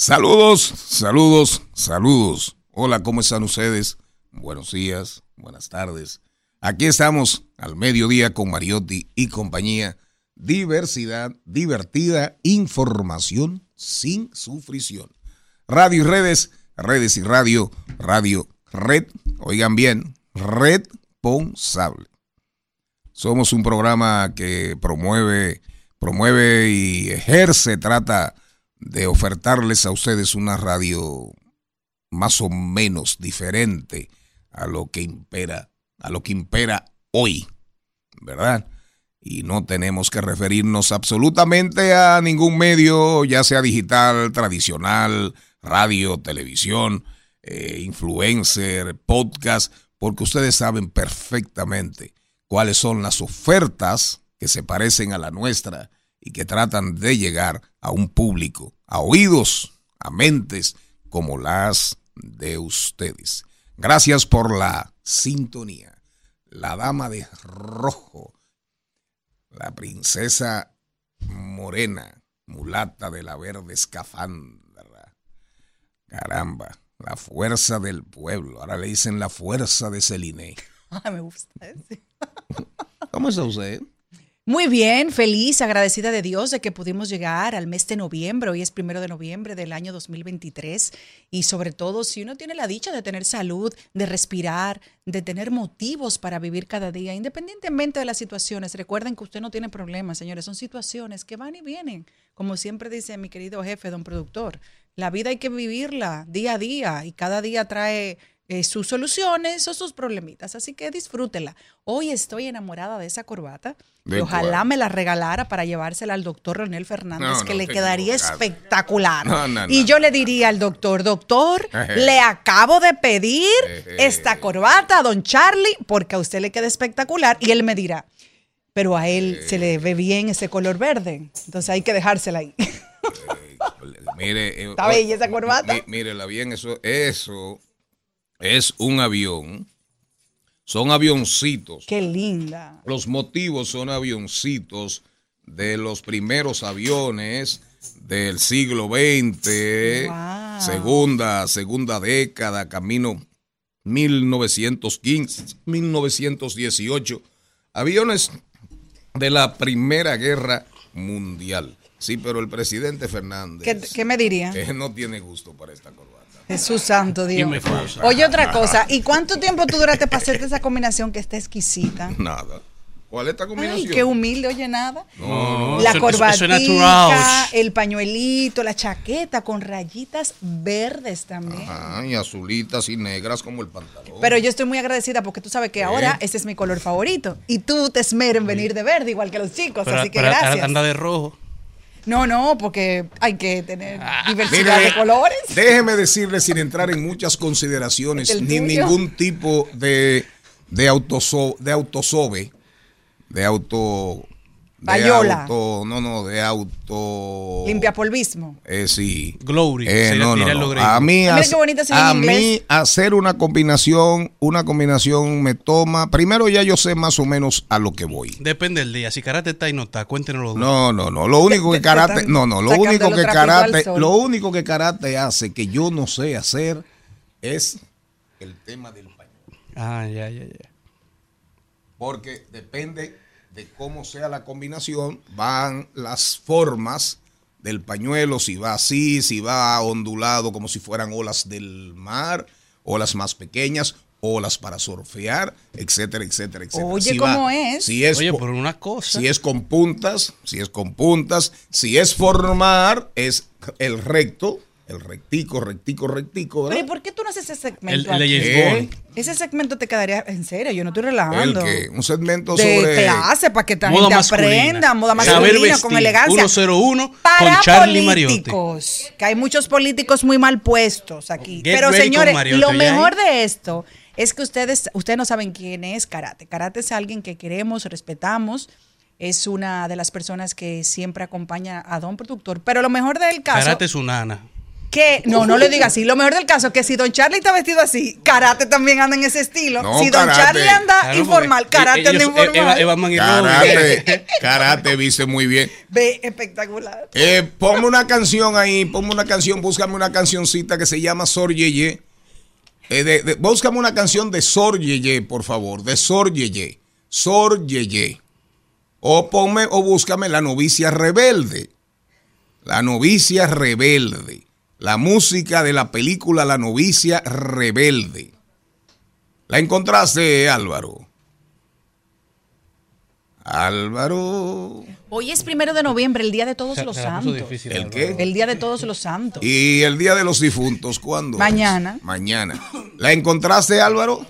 Saludos, saludos, saludos. Hola, ¿cómo están ustedes? Buenos días, buenas tardes. Aquí estamos al mediodía con Mariotti y compañía. Diversidad, divertida, información sin sufrición. Radio y redes, redes y radio, radio, red, oigan bien, responsable. Somos un programa que promueve, promueve y ejerce, trata de ofertarles a ustedes una radio más o menos diferente a lo que impera, a lo que impera hoy, ¿verdad? Y no tenemos que referirnos absolutamente a ningún medio, ya sea digital, tradicional, radio, televisión, eh, influencer, podcast, porque ustedes saben perfectamente cuáles son las ofertas que se parecen a la nuestra y que tratan de llegar a un público, a oídos, a mentes, como las de ustedes. Gracias por la sintonía. La dama de rojo, la princesa morena, mulata de la verde escafandra. Caramba, la fuerza del pueblo. Ahora le dicen la fuerza de Celine. Ay, me gusta ese. ¿Cómo está usted? Muy bien, feliz, agradecida de Dios de que pudimos llegar al mes de noviembre. Hoy es primero de noviembre del año 2023. Y sobre todo, si uno tiene la dicha de tener salud, de respirar, de tener motivos para vivir cada día, independientemente de las situaciones. Recuerden que usted no tiene problemas, señores. Son situaciones que van y vienen. Como siempre dice mi querido jefe, don productor. La vida hay que vivirla día a día y cada día trae eh, sus soluciones o sus problemitas. Así que disfrútela. Hoy estoy enamorada de esa corbata. ¿De y ojalá cuál? me la regalara para llevársela al doctor Leonel Fernández, No, que le quedaría espectacular. No, y yo le diría al doctor, doctor, le acabo de pedir esta corbata a don Charlie porque a usted le queda espectacular. Y él me dirá, pero a él se le ve bien ese color verde. Entonces hay que dejársela ahí. Mire, eh, Está bella esa corbata. Mírela bien, eso, eso es un avión. Son avioncitos. Qué linda. Los motivos son avioncitos de los primeros aviones del siglo XX, Wow. segunda, segunda década, camino 1915, 1918. Aviones de la Primera Guerra Mundial. Sí, pero el presidente Fernández ¿Qué, qué me diría? eh, no tiene gusto para esta corbata. Jesús santo Dios. Oye, otra cosa. ¿Y cuánto tiempo tú duraste para hacerte esa combinación que está exquisita? Nada. ¿Cuál es esta Ay, combinación? qué humilde, oye, nada. No, la corbatita, el pañuelito, la chaqueta con rayitas verdes también. Ajá, y azulitas y negras como el pantalón. Pero yo estoy muy agradecida porque tú sabes que ahora ese es mi color favorito. Y tú te esmeras en venir de verde, igual que los chicos. Pero, así que pero gracias. anda de rojo. No, no, porque hay que tener Ah, diversidad Mire, de colores. Déjeme decirle sin entrar en muchas consideraciones ni ningún tipo de de autoso, de autosobe, de auto de Payola. auto, no, no, de auto Limpia polvismo. Eh, sí. Glory. Eh, no, no, no. A mí, Mira hace- qué bonita se ve en a inglés. mí hacer una combinación, una combinación me toma. Primero ya yo sé más o menos a lo que voy. Depende del día. Si karate está y no está, cuéntenos los dos. No, no, no. Lo único que te- te karate, no, no. Lo único que karate, lo único que karate hace que yo no sé hacer es el tema del pañuelo, Ah, ya, ya, ya. porque depende de cómo sea la combinación, van las formas del pañuelo, si va así, si va ondulado como si fueran olas del mar, olas más pequeñas, olas para surfear, etcétera, etcétera, etcétera. Oye, Si va- ¿cómo es? Si es Oye, po- por una cosa. si es con puntas, si es con puntas, si es formar, es el recto, el rectico, rectico, rectico, Pero ¿y ¿verdad? por qué tú no haces ese el, segmento? el ¿Qué? Bond. Ese segmento te quedaría en serio, yo no estoy El relajando. que un segmento de sobre clase para que la Moda masculina. aprenda, moda Saber masculina vestir. con elegancia. 101 Para con Charlie Mariotti. políticos, que hay muchos políticos muy mal puestos aquí. Get Pero señores, Mariotti, lo ¿oye mejor de esto es que ustedes, ustedes no saben quién es Karate. Karate es alguien que queremos, respetamos. Es una de las personas que siempre acompaña a Don Productor. Pero lo mejor del caso Karate es su nana. Que no, no le diga así. Lo mejor del caso es que si Don Charlie está vestido así, karate también anda en ese estilo. No, si Don karate. Charlie anda Claro, informal, porque karate anda ellos- informal. Eva, Eva karate, karate viste muy bien. Ve espectacular. Eh, ponme una canción ahí, ponme una canción, búscame una cancioncita que se llama Sor Yeye. Eh, de- de- búscame una canción de Sor Yeye, por favor, de Sor Yeye. Sor Yeye. O ponme o búscame La novicia rebelde. La novicia rebelde. La música de la película La novicia rebelde. ¿La encontraste, Álvaro? Álvaro. Hoy es primero de noviembre, el día de todos Se- los se santos. difícil, ¿El Álvaro. qué? El día de todos los santos. ¿Y el Día de los Difuntos cuándo? es? Mañana. Mañana. ¿La encontraste, Álvaro?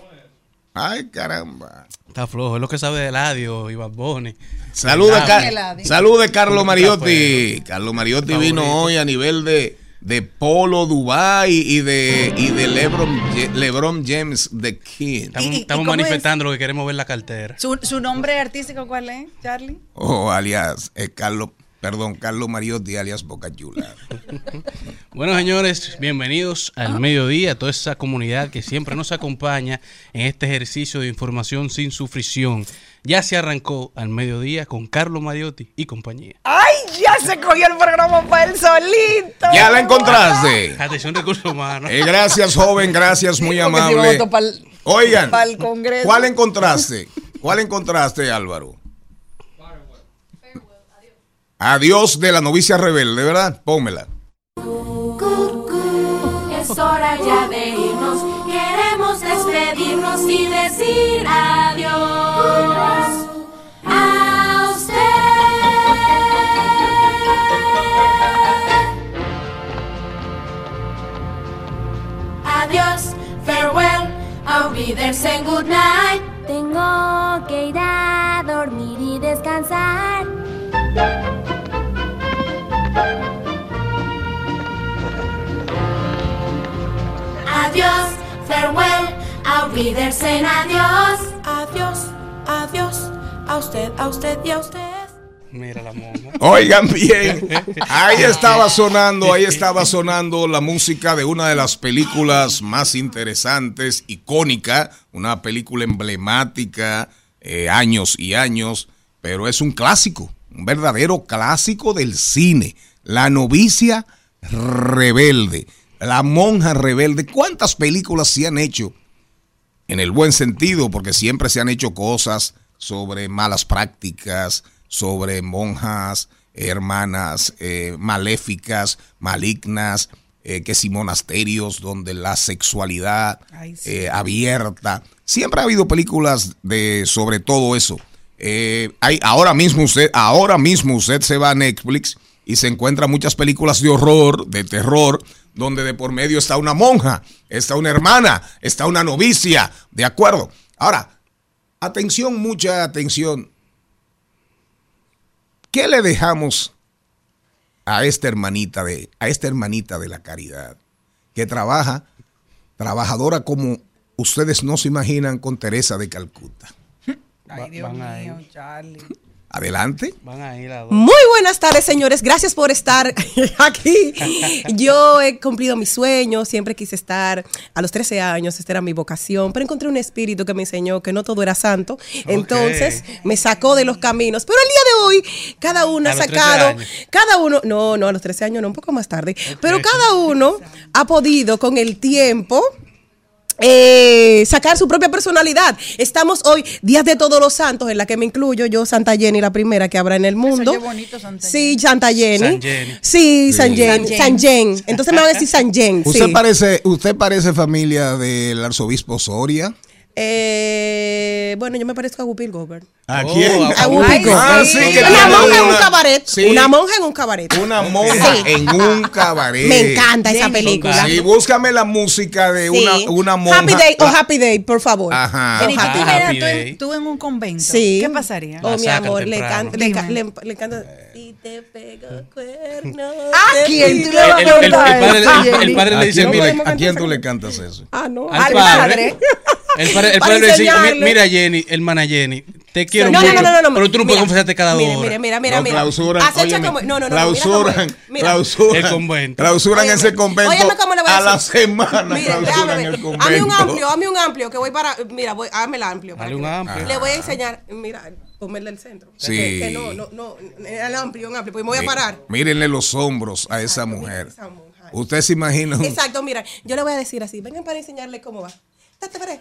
Ay, caramba. Está flojo. Es lo que sabe de Eladio y Bad Bunny. Saluda, Eladio. Ca- Eladio. salude Carlos Mariotti. Carlos Mariotti vino hoy a nivel de, de Polo Dubai y de, y de Lebron, LeBron James The King. Estamos, manifestando lo que queremos ver la cartera. ¿Su, su nombre artístico cuál es, Charlie? O alias eh, Carlos, perdón, Carlos Mariotti alias Boca Chula. Bueno, señores, bienvenidos al mediodía, a toda esa comunidad que siempre nos acompaña en este ejercicio de información sin sufrición. Ya se arrancó al mediodía con Carlos Mariotti y compañía. ¡Ay, ya se cogió el programa para él solito! ¿Ya la encontraste? Atención, recursos humanos. Eh, gracias, joven, gracias, muy si amable. voto pa'l- Oigan, pa'l Congreso. ¿cuál encontraste? ¿Cuál encontraste, Álvaro? Adiós de la novicia rebelde, ¿verdad? Pónmela. Es hora ya de irnos, queremos despedirnos y decir adiós Adiós, farewell, auf Wiedersehen, good night. Tengo que ir a dormir y descansar. Adiós, farewell, auf Wiedersehen, adiós. Adiós, adiós, a usted, a usted y a usted. Mira la. Oigan bien, ahí estaba sonando, ahí estaba sonando la música de una de las películas más interesantes, icónica, una película emblemática, eh, años y años, pero es un clásico, un verdadero clásico del cine, La novicia rebelde, La monja rebelde. ¿Cuántas películas se han hecho? en el buen sentido, porque siempre se han hecho cosas sobre malas prácticas, sobre monjas, hermanas eh, maléficas, malignas, eh, que si monasterios donde la sexualidad Ay, sí. eh, abierta. Siempre ha habido películas de sobre todo eso. Hay, ahora mismo usted, ahora mismo usted se va a Netflix y se encuentra muchas películas de horror, de terror, donde de por medio está una monja, está una hermana, está una novicia, ¿de acuerdo? Ahora, atención, mucha atención. ¿Qué le dejamos a esta hermanita de, a esta hermanita de la caridad, que trabaja, trabajadora como ustedes no se imaginan con Teresa de Calcuta. Ay, Dios mío, Charlie. Adelante. Van a ir a dos. Muy buenas tardes, señores. Gracias por estar aquí. Yo he cumplido mi sueño, siempre quise estar a los 13 años, esta era mi vocación, pero encontré un espíritu que me enseñó que no todo era santo. Entonces me sacó de los caminos. Pero el día de hoy, cada uno A ha los 13 sacado, cada uno, no, no, a los 13 años, no, un poco más tarde, pero cada uno ha podido con el tiempo eh, sacar su propia personalidad. Estamos hoy, Días de Todos los Santos, en la que me incluyo yo, Santa Jenny, la primera que habrá en el mundo. oye bonito, Santa Sí, Santa Jenny. San Jenny. Sí, San Jen. San San Jen. Entonces me van a decir San Jen. Usted sí. parece, usted parece familia del arzobispo Soria. Eh, bueno, yo me parezco a Whoopi Goldberg. ¿A Oh, quién? a- A Whoopi Goldberg. Ah, sí, una monja en un cabaret. Sí. Una monja en un cabaret. Una monja Sí. en un cabaret. Me encanta esa película. Sí, búscame la música de Sí. una, una monja. Happy Day o Happy Day, por favor. Ajá. ¿tú Ah, estuvieras Happy tú en- Day. tú en un convento? Sí. ¿Qué pasaría? Oh, mi amor, le, can- le, le- le canta. Y te pego cuernos. ¿A quién tú le vas a El, el- el cantar el- padre ¿A le dice, tú le, a quién tú le cantas eso? Ah, no. al Al padre. El padre, el Para padre le dice, enseñarle. mira Jenny, hermana Jenny, te quiero no, mucho, no, no, no, no, pero tú no puedes mira, confesarte cada mira, hora. Mira, mira, mira, mira. clausuran, óyeme, como- no, no, no, clausuran, mira clausuran, El convento. clausuran Óyeme, ese convento óyeme cómo le voy a a la decir. semana, Mire, clausuran déjame el convento. Hazme un amplio, hazme un amplio, que voy para. Mira, voy, hazme el amplio. para Dale un amplio. Le voy a enseñar. Mira, ponme el del centro. Sí. Que, que no, no, no. El amplio, un amplio. Pues me voy a parar. Mírenle los hombros a esa mujer. Usted se imagina Exacto, mira, yo le voy a decir así. Vengan para enseñarle cómo va. Date para ahí,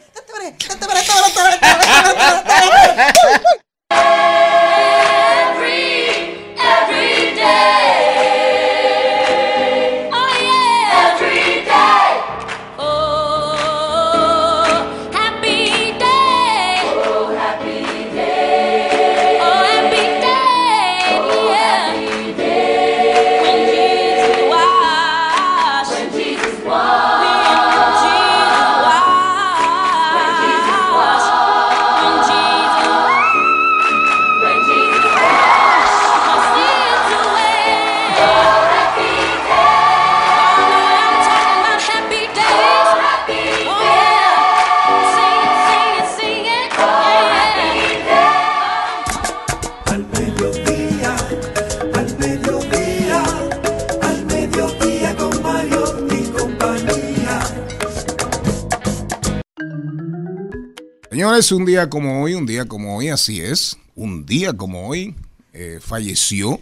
Señores, un día como hoy, un día como hoy, así es, un día como hoy, eh, falleció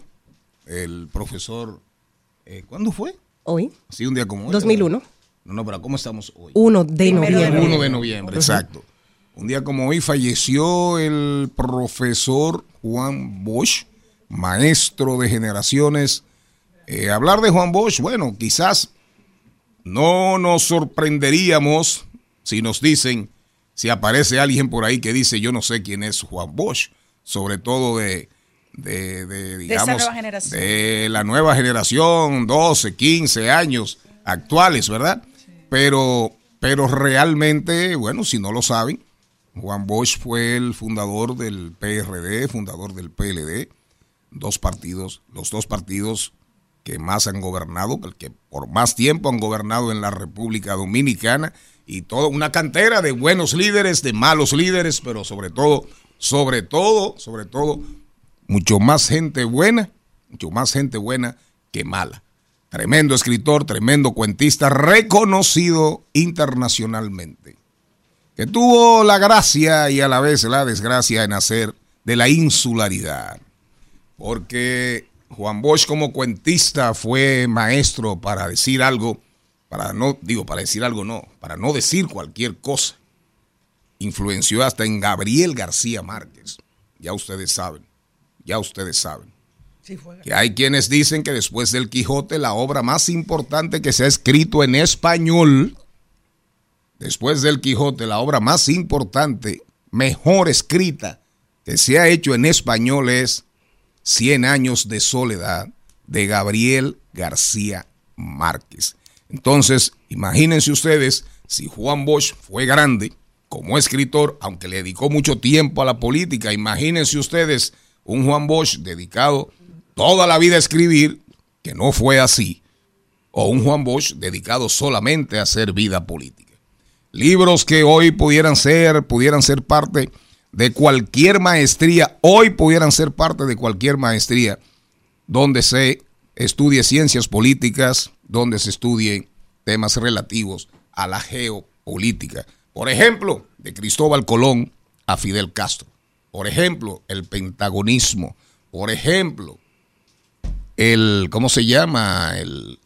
el profesor, eh, ¿cuándo fue? Hoy, Sí, un día como hoy. 2001. No, no, pero ¿cómo estamos hoy? 1 de Primero de noviembre. 1 de noviembre, exacto. Un día como hoy falleció el profesor Juan Bosch, maestro de generaciones. Eh, hablar de Juan Bosch, bueno, quizás no nos sorprenderíamos si nos dicen, si aparece alguien por ahí que dice yo no sé quién es Juan Bosch, sobre todo de, de, de, digamos, nueva generación. de la nueva generación, 12, 15 años actuales, ¿verdad? Pero, pero realmente, bueno, si no lo saben, Juan Bosch fue el fundador del PRD, fundador del PLD, dos partidos, los dos partidos que más han gobernado, que por más tiempo han gobernado en la República Dominicana y toda una cantera de buenos líderes, de malos líderes, pero sobre todo, sobre todo, sobre todo, mucho más gente buena, mucho más gente buena que mala. Tremendo escritor, tremendo cuentista, reconocido internacionalmente, que tuvo la gracia y a la vez la desgracia de nacer de la insularidad porque Juan Bosch como cuentista fue maestro para decir algo, para no, digo, para decir algo no, para no decir cualquier cosa. Influenció hasta en Gabriel García Márquez. Ya ustedes saben, ya ustedes saben. Que hay quienes dicen que después del Quijote la obra más importante que se ha escrito en español, después del Quijote la obra más importante, mejor escrita que se ha hecho en español es Cien años de soledad de Gabriel García Márquez. Entonces, imagínense ustedes si Juan Bosch fue grande como escritor, aunque le dedicó mucho tiempo a la política, imagínense ustedes un Juan Bosch dedicado toda la vida a escribir, que no fue así, o un Juan Bosch dedicado solamente a hacer vida política. Libros que hoy pudieran ser, pudieran ser parte de cualquier maestría, hoy pudieran ser parte de cualquier maestría donde se estudie ciencias políticas, donde se estudien temas relativos a la geopolítica. Por ejemplo, de Cristóbal Colón a Fidel Castro. Por ejemplo, el pentagonismo. Por ejemplo, el, ¿cómo se llama? El,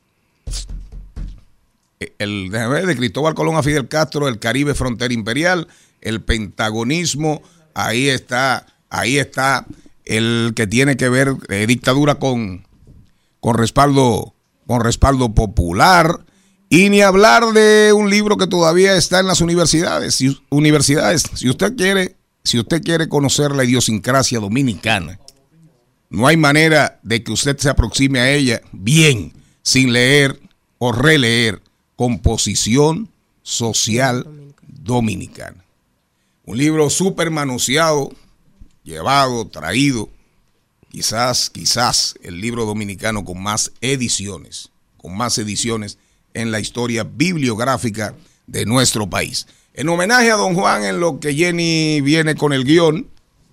el de Cristóbal Colón a Fidel Castro, el Caribe Frontera Imperial, el pentagonismo, ahí está, ahí está el que tiene que ver eh, dictadura con, con respaldo, con respaldo popular, y ni hablar de un libro que todavía está en las universidades. Si, universidades, si usted quiere, si usted quiere conocer la idiosincrasia dominicana, no hay manera de que usted se aproxime a ella bien sin leer o releer Composición Social Dominicana. Un libro súper manoseado, llevado, traído, quizás, quizás el libro dominicano con más ediciones, con más ediciones en la historia bibliográfica de nuestro país. En homenaje a don Juan, en lo que Jenny viene con el guion,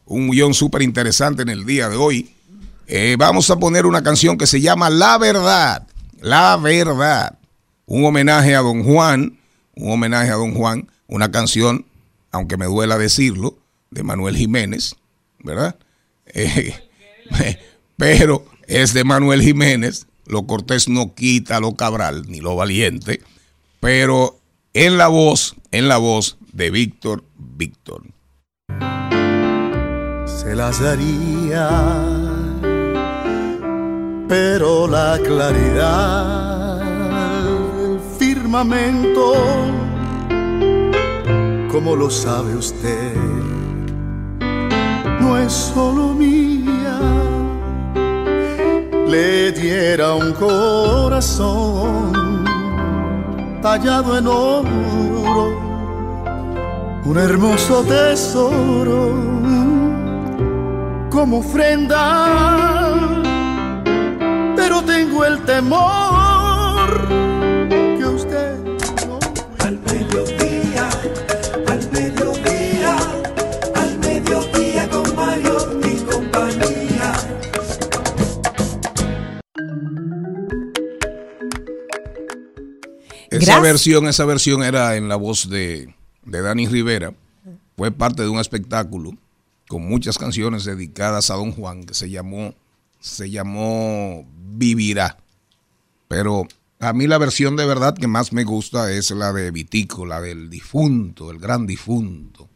un guion súper interesante en el día de hoy, eh, vamos a poner una canción que se llama La Verdad, La Verdad, un homenaje a don Juan, un homenaje a don Juan, una canción, aunque me duela decirlo, de Manuel Jiménez, ¿verdad? Eh, pero es de Manuel Jiménez, lo cortés no quita lo cabral ni lo valiente, pero en la voz, en la voz de Víctor Víctor. Se las daría, pero la claridad del firmamento, como lo sabe usted, no es solo mía le diera un corazón tallado en oro, un hermoso tesoro como ofrenda, pero tengo el temor Esa versión, esa versión era en la voz de, de Dani Rivera. Fue parte de un espectáculo con muchas canciones dedicadas a Don Juan que se llamó, se llamó Vivirá. Pero a mí la versión de verdad que más me gusta es la de Vitico, la del difunto, el gran difunto.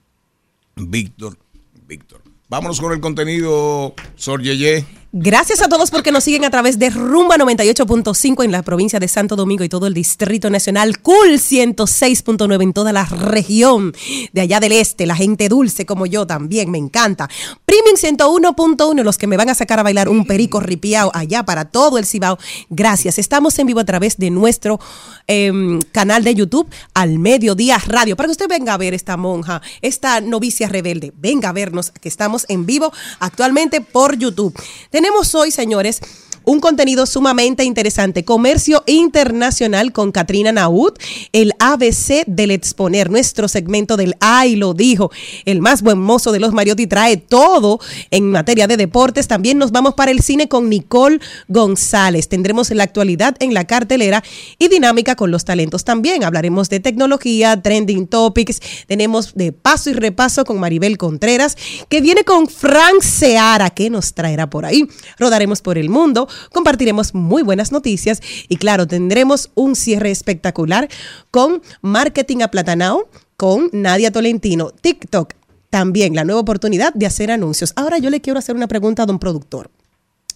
Víctor, Víctor. Vámonos con el contenido, Sor Yeye. Gracias a todos porque nos siguen a través de Rumba 98.5 en la provincia de Santo Domingo y todo el Distrito Nacional, Cool 106.9 en toda la región de allá del este, la gente dulce como yo también, me encanta. Premium 101.1, los que me van a sacar a bailar un perico ripiao allá para todo el Cibao. Gracias. Estamos en vivo a través de nuestro em, canal de YouTube, Al Mediodía Radio, para que usted venga a ver esta monja, esta novicia rebelde. Venga a vernos, que estamos en vivo actualmente por YouTube. Tenemos hoy, señores, un contenido sumamente interesante. Comercio internacional con Katrina Naud, el ABC del exponer, nuestro segmento del Ay lo dijo, el más buen mozo de los Mariotti trae todo en materia de deportes. También nos vamos para el cine con Nicole González. Tendremos la actualidad en la cartelera y dinámica con los talentos. También hablaremos de tecnología, trending topics. Tenemos de paso y repaso con Maribel Contreras, que viene con Frank Seara, que nos traerá por ahí. Rodaremos por el mundo, compartiremos muy buenas noticias y claro, tendremos un cierre espectacular con Marketing Aplatanao, con Nadia Tolentino, TikTok. También la nueva oportunidad de hacer anuncios. Ahora yo le quiero hacer una pregunta a don productor.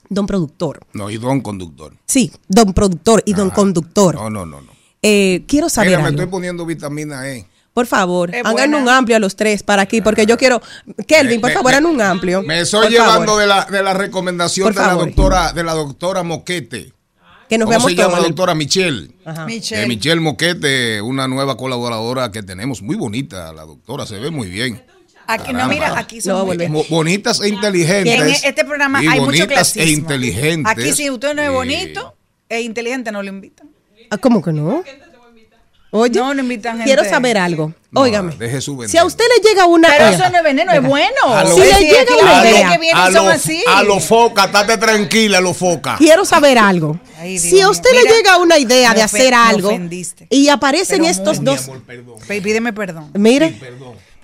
Don productor. No, y Don Conductor. Sí, don productor y don conductor. No, no, no. no. Eh, quiero saber Mira, me algo. estoy poniendo vitamina E. Por favor, hagan un amplio a los tres para aquí, porque yo quiero. Kelvin, por Me- favor, hagan un amplio. Me estoy Por llevando favor. de la, de la recomendación Por de la doctora, de la doctora Moquete. Que nos ¿Cómo veamos se llama la doctora Michelle? Ajá. Michelle. Eh, Michelle Moquete, una nueva colaboradora que tenemos, muy bonita, la doctora, se ve muy bien. Aquí, no, mira, aquí son No, Bonitas e inteligentes. En este programa Y hay mucho bonitas clasismo. e inteligentes. Aquí si usted no es Eh, bonito, e inteligente no lo invitan. Ah, ¿Cómo que no? Oye, No, no invitan gente. quiero saber algo. No, Óigame. deje su veneno. Si a usted le llega una. Pero eso no es veneno, es bueno. A lo- Si le llega aquí una idea, que vienen a son los así. a lo foca, estate tranquila, lo foca. Quiero saber algo. Ay, si a mío. usted le Mira, llega una idea de hacer algo y aparecen Pero estos muy, dos. Pe- Pídeme perdón. Mire,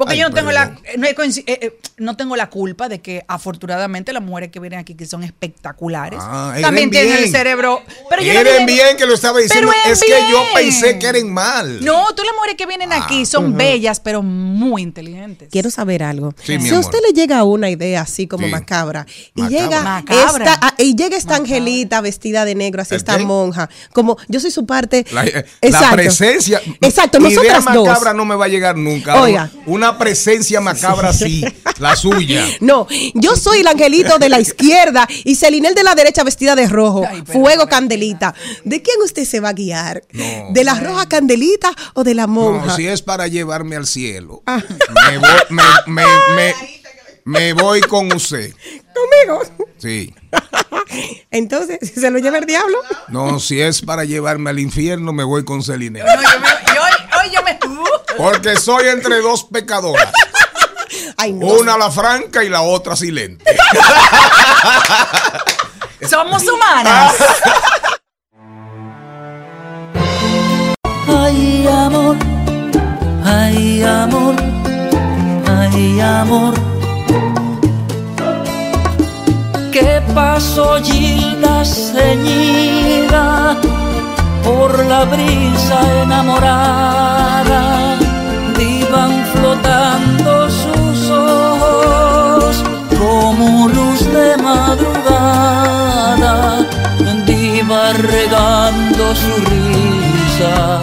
Porque Ay, yo no tengo, la, no, eh, eh, no tengo la culpa de que afortunadamente las mujeres que vienen aquí, que son espectaculares, Ah, también tienen bien. el cerebro. Pero yo no Eres dije- bien que lo estaba diciendo. Pero Es que yo pensé que eran mal. No, tú las mujeres que vienen aquí son bellas, pero muy inteligentes. quiero saber algo. Sí, si a usted le llega una idea así como Sí. macabra y Macabra. llega Macabra. esta ah, y llega esta angelita vestida de negro, así ¿El esta qué? monja, como yo soy su parte. La, eh, Exacto. la presencia. Exacto, Idea nosotras dos. macabra no me va a llegar nunca. Oiga. Una presencia macabra sí, la suya. No, yo soy el angelito de la izquierda y Celinel de la derecha vestida de rojo. Ay, pero- fuego candelita. ¿De quién usted se va a guiar? No. ¿De la roja candelita o de la monja? No, si es para llevarme al cielo, Ah. me, voy, me, me, me, me voy con usted. Conmigo. Sí. Entonces, si se lo lleva el diablo. No, si es para llevarme al infierno, me voy con Celine. No, yo, me- yo hoy, hoy yo me. Porque soy entre dos pecadoras. Ay, no. Una la franca y la otra silente. Somos humanas. Ay, amor, ay, amor, ay, amor. ¿Qué pasó, Gilda ceñida por la brisa enamorada? Iban flotando sus ojos como luz de madrugada, iba regando su risa.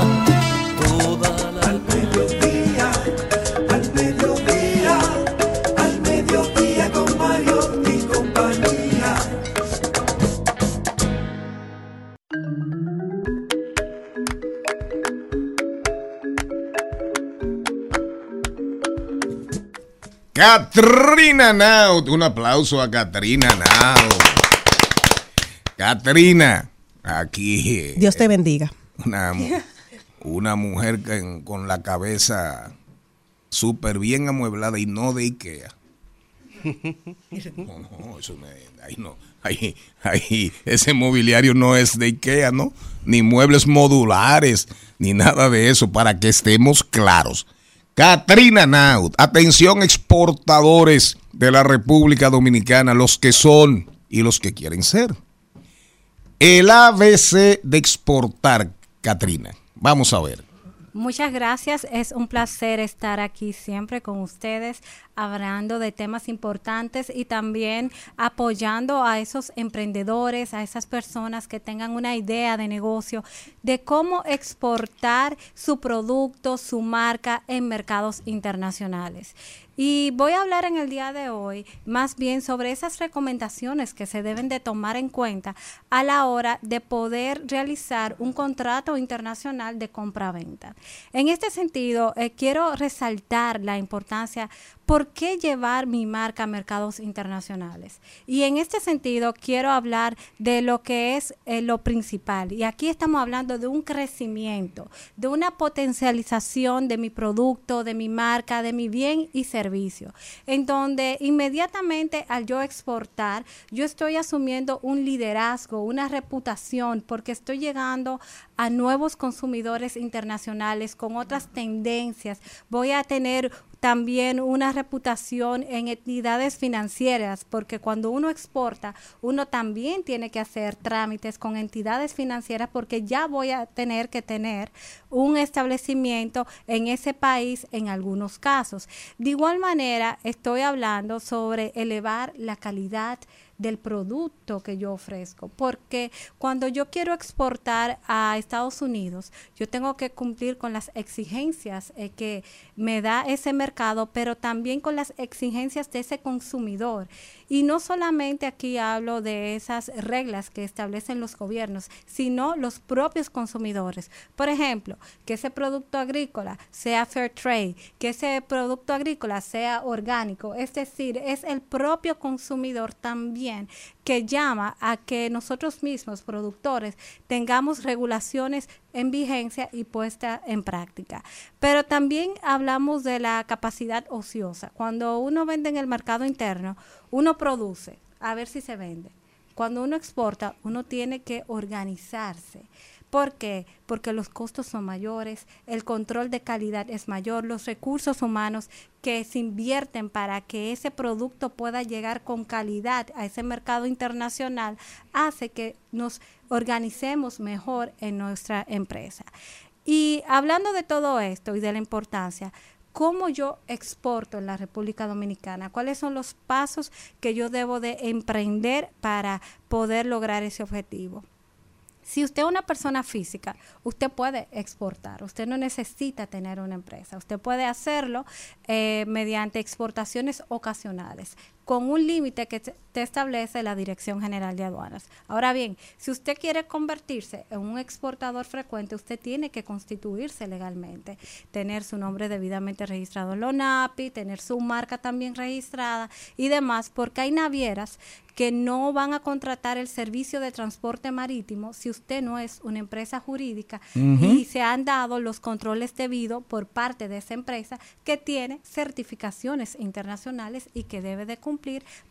Katrina Naut. Un aplauso a Katrina Naut. Katrina, aquí. eh, Dios te bendiga. Una, una mujer que- con la cabeza súper bien amueblada y no de Ikea. No, no, eso no es- ahí no. Ahí, ahí, ese mobiliario no es de Ikea, ¿no? Ni muebles modulares, ni nada de eso, para que estemos claros. Katrina Naut, atención exportadores de la República Dominicana, los que son y los que quieren ser. El ABC de exportar, Katrina. Vamos a ver. Muchas gracias, es un placer estar aquí siempre con ustedes hablando de temas importantes y también apoyando a esos emprendedores, a esas personas que tengan una idea de negocio de cómo exportar su producto, su marca en mercados internacionales. Y voy a hablar en el día de hoy más bien sobre esas recomendaciones que se deben de tomar en cuenta a la hora de poder realizar un contrato internacional de compra-venta. En este sentido, eh, quiero resaltar la importancia ¿Por qué llevar mi marca a mercados internacionales? Y en este sentido quiero hablar de lo que es eh, lo principal. Y aquí estamos hablando de un crecimiento, de una potencialización de mi producto, de mi marca, de mi bien y servicio. En donde inmediatamente al yo exportar, yo estoy asumiendo un liderazgo, una reputación, porque estoy llegando a nuevos consumidores internacionales con otras tendencias. Voy a tener también una reputación en entidades financieras, porque cuando uno exporta, uno también tiene que hacer trámites con entidades financieras porque ya voy a tener que tener un establecimiento en ese país en algunos casos. De igual manera, estoy hablando sobre elevar la calidad del producto que yo ofrezco, porque cuando yo quiero exportar a Estados Unidos, yo tengo que cumplir con las exigencias eh, que me da ese mercado, pero también con las exigencias de ese consumidor. Y no solamente aquí hablo de esas reglas que establecen los gobiernos, sino los propios consumidores. Por ejemplo, que ese producto agrícola sea fair trade, que ese producto agrícola sea orgánico. Es decir, es el propio consumidor también que llama a que nosotros mismos, productores, tengamos regulaciones en vigencia y puesta en práctica. Pero también hablamos de la capacidad ociosa. Cuando uno vende en el mercado interno, uno produce, a ver si se vende. Cuando uno exporta, uno tiene que organizarse. ¿Por qué? Porque los costos son mayores, el control de calidad es mayor, los recursos humanos que se invierten para que ese producto pueda llegar con calidad a ese mercado internacional hace que nos organicemos mejor en nuestra empresa. Y hablando de todo esto y de la importancia, ¿cómo yo exporto en la República Dominicana? ¿Cuáles son los pasos que yo debo de emprender para poder lograr ese objetivo? Si usted es una persona física, usted puede exportar, usted no necesita tener una empresa, usted puede hacerlo eh, mediante exportaciones ocasionales con un límite que te establece la Dirección General de Aduanas. Ahora bien, si usted quiere convertirse en un exportador frecuente, usted tiene que constituirse legalmente, tener su nombre debidamente registrado en la ONAPI, tener su marca también registrada y demás, porque hay navieras que no van a contratar el servicio de transporte marítimo si usted no es una empresa jurídica y se han dado los controles debidos por parte de esa empresa que tiene certificaciones internacionales y que debe de cumplir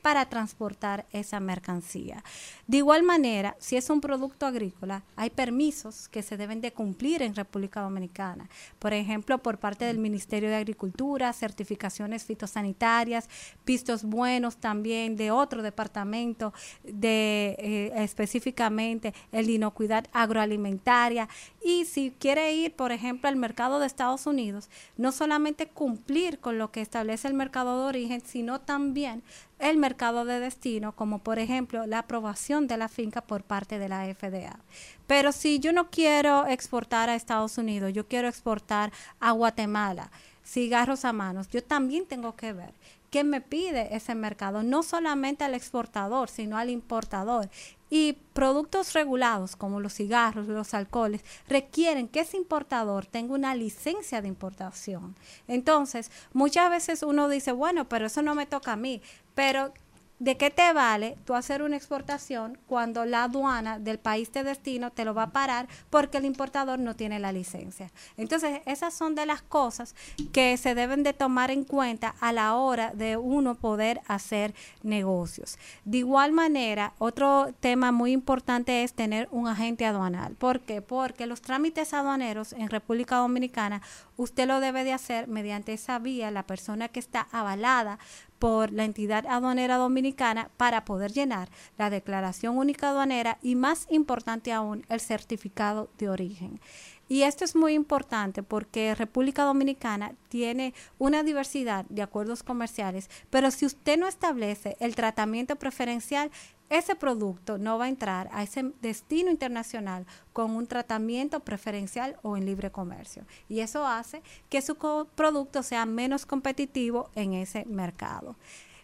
para transportar esa mercancía. De igual manera, si es un producto agrícola, hay permisos que se deben de cumplir en República Dominicana. Por ejemplo, por parte del Ministerio de Agricultura, certificaciones fitosanitarias, pistos buenos también de otro departamento de eh, específicamente el inocuidad agroalimentaria y si quiere ir, por ejemplo, al mercado de Estados Unidos, no solamente cumplir con lo que establece el mercado de origen, sino también el mercado de destino, como por ejemplo la aprobación de la finca por parte de la FDA. Pero si yo no quiero exportar a Estados Unidos, yo quiero exportar a Guatemala, cigarros a manos, yo también tengo que ver qué me pide ese mercado, no solamente al exportador, sino al importador. Y productos regulados como los cigarros, los alcoholes, requieren que ese importador tenga una licencia de importación. Entonces, muchas veces uno dice, bueno, pero eso no me toca a mí, pero ¿De qué te vale tú hacer una exportación cuando la aduana del país de destino te lo va a parar porque el importador no tiene la licencia? Entonces, esas son de las cosas que se deben de tomar en cuenta a la hora de uno poder hacer negocios. De igual manera, otro tema muy importante es tener un agente aduanal. ¿Por qué? Porque los trámites aduaneros en República Dominicana, usted lo debe de hacer mediante esa vía, la persona que está avalada por la entidad aduanera dominicana para poder llenar la declaración única aduanera y más importante aún el certificado de origen. Y esto es muy importante porque República Dominicana tiene una diversidad de acuerdos comerciales, pero si usted no establece el tratamiento preferencial, ese producto no va a entrar a ese destino internacional con un tratamiento preferencial o en libre comercio. Y eso hace que su producto sea menos competitivo en ese mercado.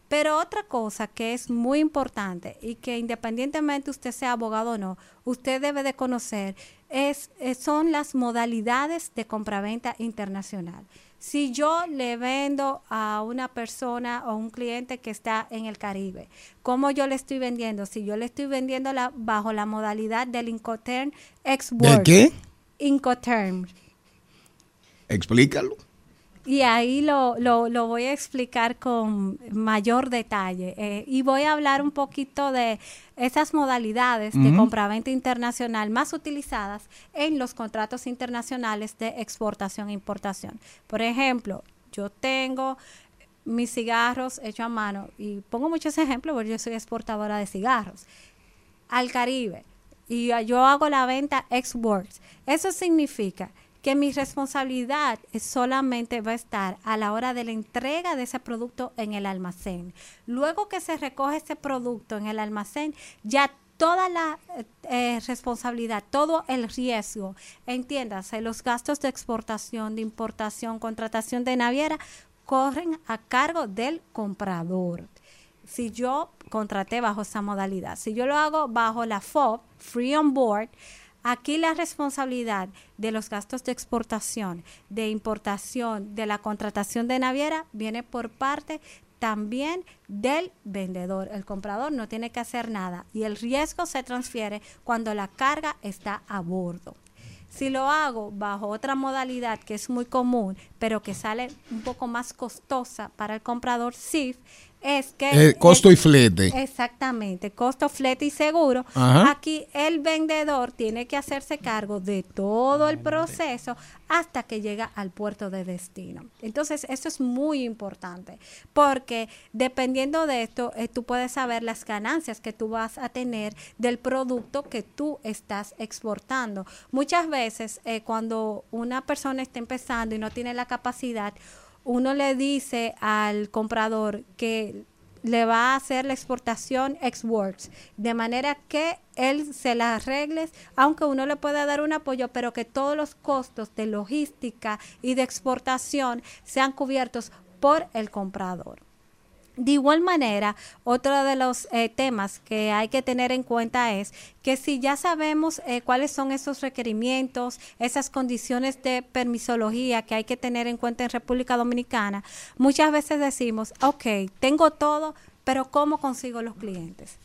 Pero otra cosa que es muy importante y que independientemente usted sea abogado o no, usted debe de conocer es, son las modalidades de compraventa internacional. Si yo le vendo a una persona o un cliente que está en el Caribe, ¿cómo yo le estoy vendiendo? Si yo le estoy vendiendo la, bajo la modalidad del Incoterm Export. ¿De qué? Incoterm. Explícalo. Y ahí lo, lo, lo, voy a explicar con mayor detalle. Eh, y voy a hablar un poquito de esas modalidades de compraventa internacional más utilizadas en los contratos internacionales de exportación e importación. Por ejemplo, yo tengo mis cigarros hechos a mano y pongo muchos ejemplos porque yo soy exportadora de cigarros al Caribe y yo hago la venta exports. Eso significa que mi responsabilidad solamente va a estar a la hora de la entrega de ese producto en el almacén. Luego que se recoge ese producto en el almacén, ya toda la eh, responsabilidad, todo el riesgo, entiéndase, los gastos de exportación, de importación, contratación de naviera, corren a cargo del comprador. si yo contraté bajo esa modalidad. Si yo lo hago bajo la FOB, Free on Board, Aquí la responsabilidad de los gastos de exportación, de importación, de la contratación de naviera viene por parte también del vendedor. El comprador no tiene que hacer nada y el riesgo se transfiere cuando la carga está a bordo. Si lo hago bajo otra modalidad que es muy común, pero que sale un poco más costosa para el comprador SIF, es que... Eh, costo y flete. Exactamente, costo, flete y seguro. Ajá. Aquí el vendedor tiene que hacerse cargo de todo el proceso hasta que llega al puerto de destino. Entonces, esto es muy importante porque dependiendo de esto, eh, tú puedes saber las ganancias que tú vas a tener del producto que tú estás exportando. Muchas veces, eh, cuando una persona está empezando y no tiene la capacidad, uno le dice al comprador que le va a hacer la exportación ex-works, de manera que él se la arregle, aunque uno le pueda dar un apoyo, pero que todos los costos de logística y de exportación sean cubiertos por el comprador. De igual manera, otro de los eh, temas que hay que tener en cuenta es que si ya sabemos eh, cuáles son esos requerimientos, esas condiciones de permisología que hay que tener en cuenta en República Dominicana, muchas veces decimos, ok, tengo todo, pero ¿cómo consigo los clientes?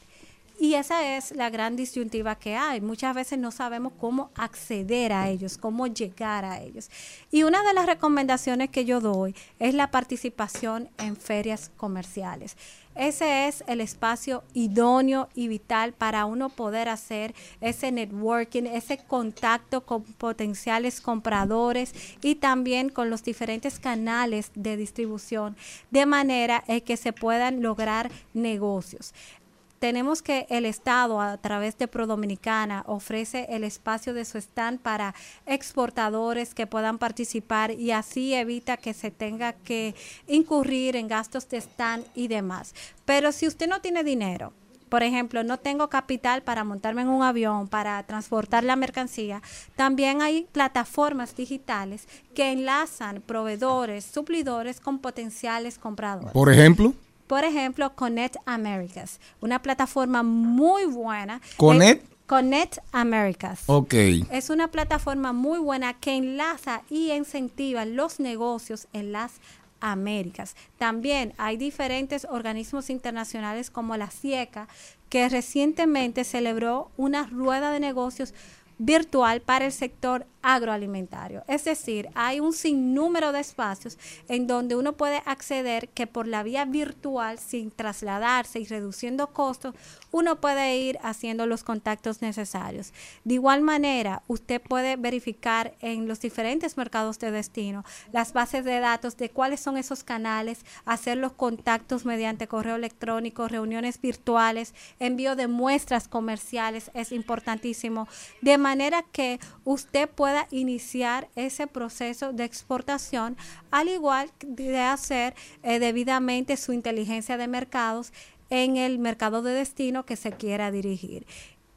Y esa es la gran disyuntiva que hay. Muchas veces no sabemos cómo acceder a ellos, cómo llegar a ellos. Y una de las recomendaciones que yo doy es la participación en ferias comerciales. Ese es el espacio idóneo y vital para uno poder hacer ese networking, ese contacto con potenciales compradores y también con los diferentes canales de distribución, de manera eh, que se puedan lograr negocios tenemos que el Estado a través de Prodominicana ofrece el espacio de su stand para exportadores que puedan participar y así evita que se tenga que incurrir en gastos de stand y demás. Pero si usted no tiene dinero, por ejemplo, no tengo capital para montarme en un avión, para transportar la mercancía, también hay plataformas digitales que enlazan proveedores, suplidores con potenciales compradores. Por ejemplo. Por ejemplo, Connect Americas, una plataforma muy buena. Connect. Es Connect Americas. Ok. Es una plataforma muy buena que enlaza y incentiva los negocios en las Américas. También hay diferentes organismos internacionales como la CIECA que recientemente celebró una rueda de negocios virtual para el sector agroalimentario. Es decir, hay un sinnúmero de espacios en donde uno puede acceder que por la vía virtual, sin trasladarse y reduciendo costos, uno puede ir haciendo los contactos necesarios. De igual manera, usted puede verificar en los diferentes mercados de destino las bases de datos de cuáles son esos canales, hacer los contactos mediante correo electrónico, reuniones virtuales, envío de muestras comerciales es importantísimo, de manera que usted pueda iniciar ese proceso de exportación, al igual de hacer eh, debidamente su inteligencia de mercados en el mercado de destino que se quiera dirigir.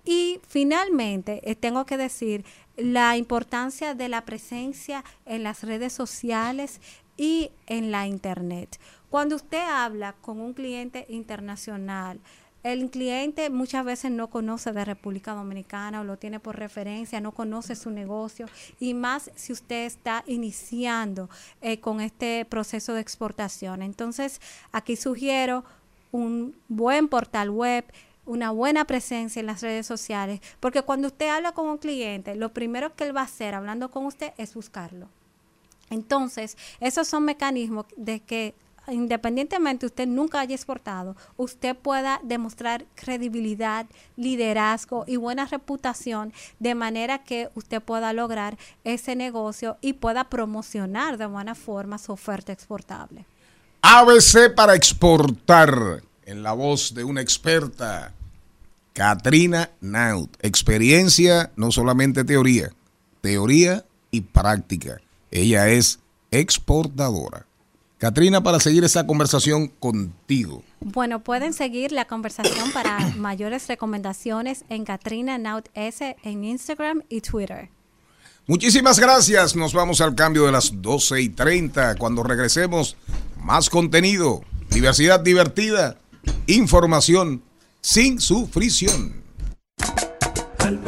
Y finalmente, eh, tengo que decir la importancia de la presencia en las redes sociales y en la Internet. Cuando usted habla con un cliente internacional, el cliente muchas veces no conoce de República Dominicana o lo tiene por referencia, no conoce su negocio y más si usted está iniciando eh, con este proceso de exportación. Entonces, aquí sugiero un buen portal web, una buena presencia en las redes sociales, porque cuando usted habla con un cliente, lo primero que él va a hacer hablando con usted es buscarlo. Entonces, esos son mecanismos de que independientemente usted nunca haya exportado, usted pueda demostrar credibilidad, liderazgo y buena reputación de manera que usted pueda lograr ese negocio y pueda promocionar de buena forma su oferta exportable. ABC para exportar, en la voz de una experta, Katrina Naut. Experiencia, no solamente teoría, teoría y práctica. Ella es exportadora. Katrina, para seguir esa conversación contigo. Bueno, pueden seguir la conversación para mayores recomendaciones en Katrina Naut S en Instagram y Twitter. Muchísimas gracias. Nos vamos al cambio de las 12 y 30. Cuando regresemos, más contenido, diversidad divertida información sin sufrición. Al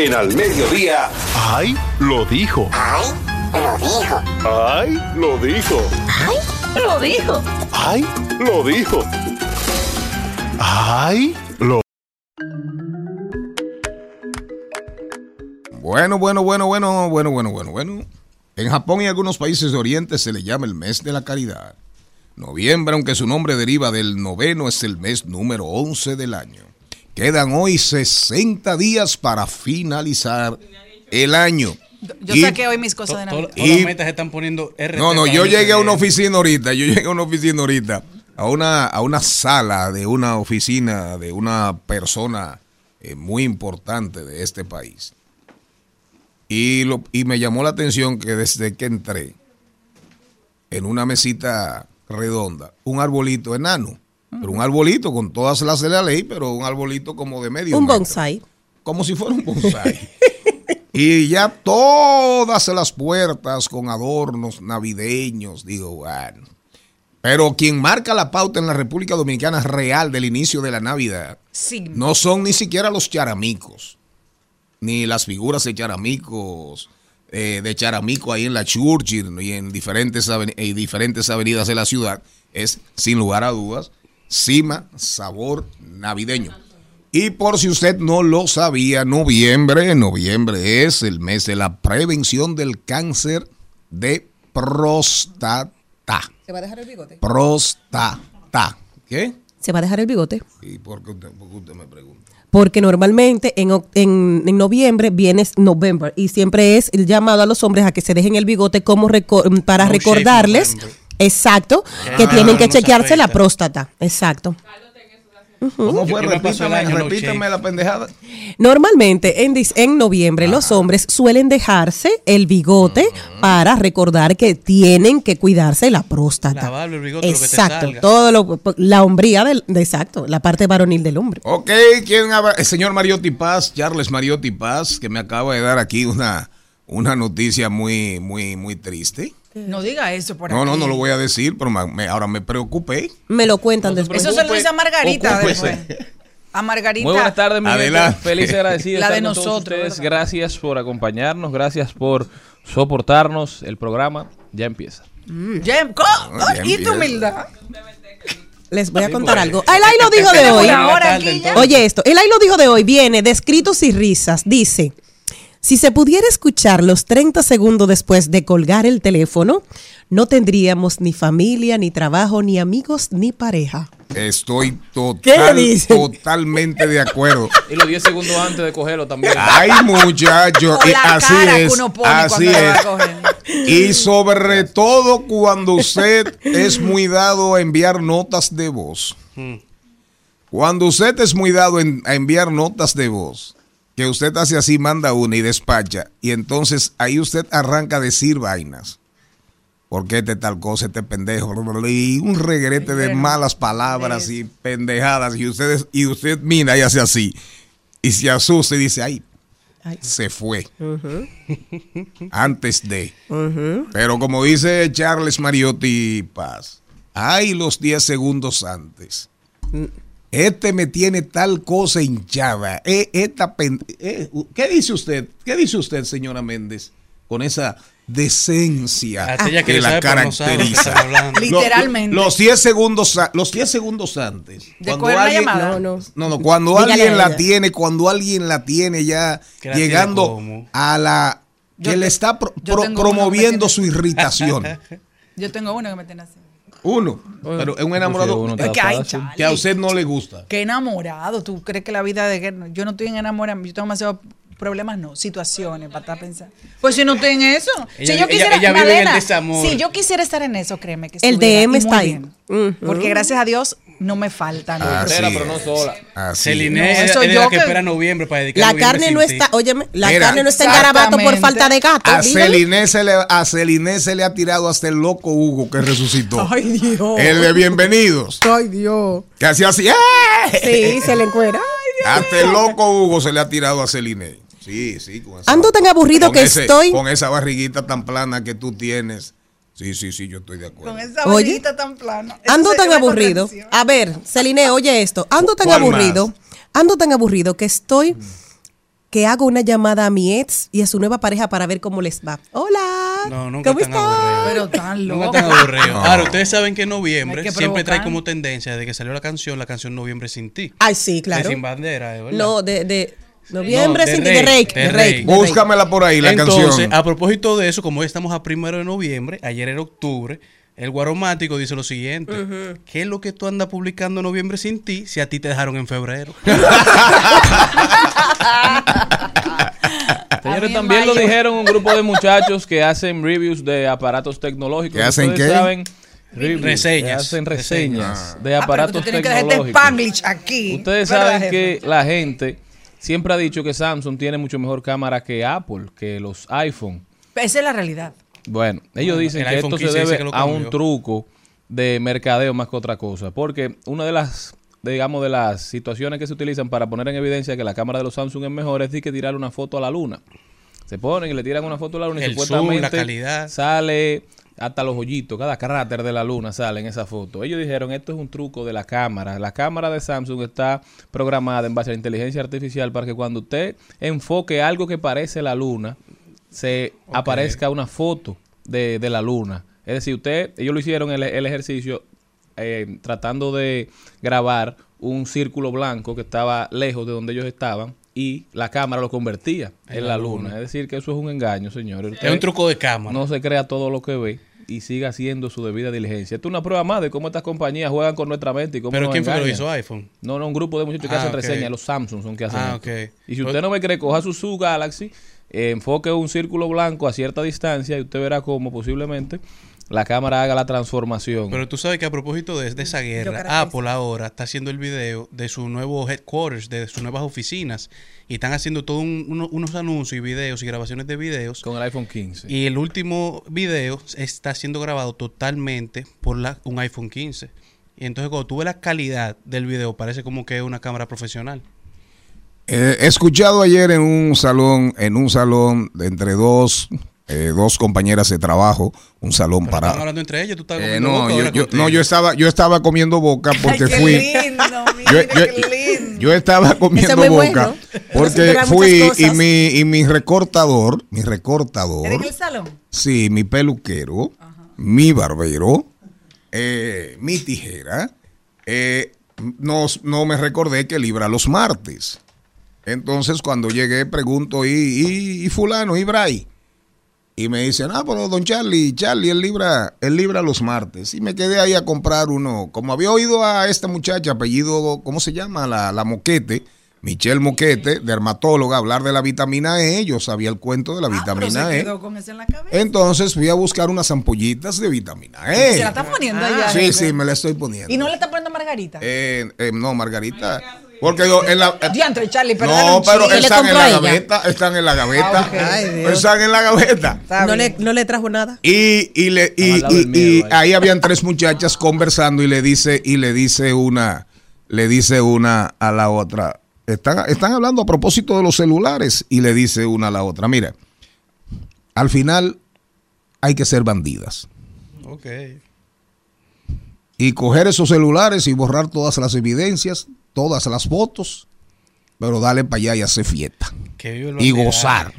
En al mediodía. ¡Ay! Lo dijo. ¡Ay! Lo dijo. ¡Ay! Lo dijo. ¡Ay! Lo dijo. ¡Ay! Lo dijo. ¡Ay! Lo Bueno, bueno, bueno, bueno, bueno, bueno, bueno, bueno. En Japón y algunos países de Oriente se le llama el mes de la caridad. Noviembre, aunque su nombre deriva del noveno, es el mes número 11 del año. Quedan hoy 60 días para finalizar el año. Yo Y- saqué hoy mis cosas de Navidad. Todas las metas se están poniendo RT. No, no, yo llegué a una oficina ahorita, yo llegué a una oficina ahorita, a una, a una sala de una oficina de una persona eh, muy importante de este país. Y, lo, y me llamó la atención que desde que entré, en una mesita redonda, un arbolito enano, pero un arbolito con todas las de la ley, pero un arbolito como de medio Un metro. bonsai. Como si fuera un bonsai. y ya todas las puertas con adornos navideños, digo, bueno. Pero quien marca la pauta en la República Dominicana real del inicio de la Navidad Sí. no son ni siquiera los charamicos, ni las figuras de charamicos, eh, de charamico ahí en la Churchill y en diferentes, aven- y diferentes avenidas de la ciudad. Es, sin lugar a dudas, cima, sabor navideño. Y por si usted no lo sabía, noviembre, noviembre es el mes de la prevención del cáncer de próstata. ¿Se va a dejar el bigote? Próstata. ¿Qué? ¿Se va a dejar el bigote? ¿Y por qué usted, por qué usted me pregunta? Porque normalmente en, en, en noviembre viene November y siempre es el llamado a los hombres a que se dejen el bigote como reco- para No recordarles, exacto, que tienen que chequearse la próstata, exacto. ¿Cómo fue? Repítame, la pendejada. Normalmente en, en noviembre los hombres suelen dejarse el bigote para recordar que tienen que cuidarse la próstata. El bigote, lo que te exacto, salga. todo lo, la hombría del, de- exacto, la parte varonil del hombre. Ok, ¿quién habla? El señor Mariotti Paz, Charles Mariotti Paz, que me acaba de dar aquí una, una noticia muy, muy, muy triste. No diga eso por No, aquí. no, no lo voy a decir, pero me- me- ahora me preocupé. Me lo cuentan después. Eso se lo dice a Margarita Ocúpese. después. A Margarita. Muy buenas tardes, mi. Adelante. Feliz y agradecido La de todos nosotros. Gracias por acompañarnos, gracias por soportarnos. El programa ya empieza. Ya- ¿co- Ah, ya ¿Y tu humildad? Les voy a contar pues. algo. El ay lo dijo de hoy. Oye esto, el ay lo dijo de hoy viene de escritos y risas. Dice, si se pudiera escuchar los 30 segundos después de colgar el teléfono, no tendríamos ni familia, ni trabajo, ni amigos, ni pareja. Estoy ¿Qué total, totalmente de acuerdo. Y los 10 segundos antes de cogerlo también. Hay muchachos, y la así cara que es, uno pone así es. coger. Y sobre todo cuando usted es muy dado a enviar notas de voz. Cuando usted es muy dado en- a enviar notas de voz, que usted hace así, manda una y despacha, y entonces ahí usted arranca a decir vainas. ¿Por qué este tal cosa, este pendejo? Y un regrete de malas palabras y pendejadas. Y ustedes, y usted mira y hace así. Y se asusta y dice, ay, se fue. Antes de. Pero como dice Charles Mariotti Paz, hay los 10 segundos antes. Este me tiene tal cosa hinchada. Eh, esta pen- eh, ¿Qué dice usted? ¿Qué dice usted, señora Méndez? Con esa decencia Aquella que la no caracteriza. Literalmente. Los 10 segundos, los 10 segundos antes. De coger una llamada. No, no. No, no, cuando Dígale alguien la tiene, cuando alguien la tiene ya la llegando a la que Yo le está pro- pro- promoviendo su irritación. Yo tengo uno que me tiene así. Uno, pero es un enamorado Es que, ay, fácil. Charlie, que a usted no le gusta. Qué enamorado. ¿Tú crees que la vida de guerra? Yo no estoy en enamoramiento. Yo tengo demasiados problemas, no. Situaciones para estar pensando. Pues si no estoy en eso. Ella- si yo quisiera. ella vive en el Malena, desamor. Si yo quisiera estar en eso, créeme que El DM está ahí. bien. Ujú. Porque gracias a Dios no me faltan. Así pero es. no sola. Así Celine. No, es, eso es yo la que que- espera noviembre para dedicar La carne no sin está, óyeme, la Mira, carne no está en garabato por falta de gato. A. Celine, se le, a Celine se le ha tirado hasta el loco Hugo que resucitó. Ay, Dios. El de bienvenidos. Ay, Dios. Que hacía así. ¡eh! Sí, se le encuera. Hasta el loco Hugo se le ha tirado a Celine. Sí, sí. Con esa- Ando tan aburrido con que ese- estoy. Con esa barriguita tan plana que tú tienes. Sí, sí, sí, yo estoy de acuerdo. Con esa Oye. tan plana. Eso Ando tan aburrido. A ver, Celine, oye esto. Ando tan ¿Cuál aburrido. más? Ando tan aburrido que estoy que hago una llamada a mi ex y a su nueva pareja para ver cómo les va. Hola. No, nunca ¿Cómo están? aburrido. Pero tan Nunca loco. tan aburrido. No. Ahora, ustedes saben que en noviembre que siempre trae como tendencia, desde que salió la canción, la canción Noviembre sin ti. Ay, sí, claro. De Sin Bandera, ¿eh? ¿verdad? No, de, de noviembre, No, sin de Rake. de. Rake. Búscamela por ahí, la Entonces, canción. a propósito de eso, como hoy estamos a primero de noviembre, ayer era octubre, el guaromático dice lo siguiente: ¿Qué es lo que tú andas publicando en noviembre sin ti si a ti te dejaron en febrero? Señores, también lo dijeron un grupo de muchachos que hacen reviews de aparatos tecnológicos. ¿Que hacen Ustedes qué? saben, reviews, Reseñas. que hacen reseñas Reseñas. de Ah, pero aparatos tú que tecnológicos. Spanglish aquí. Ustedes ¿Verdad, saben que la gente siempre ha dicho que Samsung tiene mucho mejor cámara que Apple, que los iPhone. Esa es la realidad. Bueno, ellos Bueno, dicen el que esto se 15 dice debe que a un truco de mercadeo más que otra cosa. Porque una de las, digamos, de las situaciones que se utilizan para poner en evidencia que la cámara de los Samsung es mejor es de que tirar una foto a la luna. Se ponen y le tiran una foto a la luna y El zoom, supuestamente la calidad. sale hasta los hoyitos, cada cráter de la luna sale en esa foto. Ellos dijeron, esto es un truco de la cámara. La cámara de Samsung está programada en base a la inteligencia artificial para que cuando usted enfoque algo que parece la luna, se aparezca una foto de, de la luna. Es decir, usted, ellos lo hicieron el, el ejercicio eh, tratando de grabar un círculo blanco que estaba lejos de donde ellos estaban y la cámara lo convertía en, la luna. Es decir, que eso es un engaño, señores. Es un truco de cámara. No se crea todo lo que ve y siga haciendo su debida diligencia. Esto es una prueba más de cómo estas compañías juegan con nuestra mente y cómo ¿Pero nos quién fue que lo hizo? iPhone. No, no, un grupo de muchachos que Ah, hacen ok. reseñas. Los Samsung son que hacen Ah, esto. ok. Y si usted no me cree, coja su, su Galaxy, eh, enfoque un círculo blanco a cierta distancia y usted verá cómo posiblemente la cámara haga la transformación. Pero tú sabes que a propósito de, de esa guerra, Apple ahora está haciendo el video de su nuevo headquarters, de sus nuevas oficinas, y están haciendo todos unos anuncios y videos y grabaciones de videos. Con el iPhone 15. Y el último video está siendo grabado totalmente por la, un iPhone 15. Y entonces cuando tú ves la calidad del video, parece como que es una cámara profesional. Eh, he escuchado ayer en un salón, en un salón de entre dos, eh, dos compañeras de trabajo, un salón Pero para. hablando entre ellos, tú estás Eh, comiendo no, boca yo, no, yo estaba, yo estaba comiendo boca porque Ay, qué fui. lindo, mira, Yo, yo- qué lindo. yo estaba comiendo boca bueno. porque fui y mi, y mi recortador, mi ¿Era en recortador, el salón? sí, mi peluquero, mi barbero, eh, mi tijera, eh, nos- no me recordé que libra los martes. Entonces cuando llegué pregunto, ¿y, y, y fulano, y Bray? Y me dicen, ah, pero don Charlie, Charlie, él libra, él libra los martes. Y me quedé ahí a comprar uno. Como había oído a esta muchacha, apellido, ¿cómo se llama? La, la Moquete, Michelle Moquete, dermatóloga, hablar de la vitamina E. Yo sabía el cuento de la Ah, pero vitamina se E. quedó con eso en la cabeza. Entonces fui a buscar unas ampollitas de vitamina Se E. la está poniendo allá. Sí, jefe. sí, me la estoy poniendo. ¿Y no le está poniendo margarita? Eh, eh, no, Margarita. Porque yo en la. Diantre, Charlie, pero no, pero ¿Y le están en la gaveta. Están en la gaveta. Ah, ok. Ay, Dios. Están en la gaveta. No le, no le trajo nada. Y, y, le, y, y- miedo ahí habían tres muchachas conversando y le dice, y le dice una, le dice una a la otra. Están, están hablando a propósito de los celulares y le dice una a la otra, mira, al final hay que ser bandidas. Ok. y coger esos celulares y borrar todas las evidencias, todas las fotos, pero dale para allá y hacer fiesta Que vive el y gozar.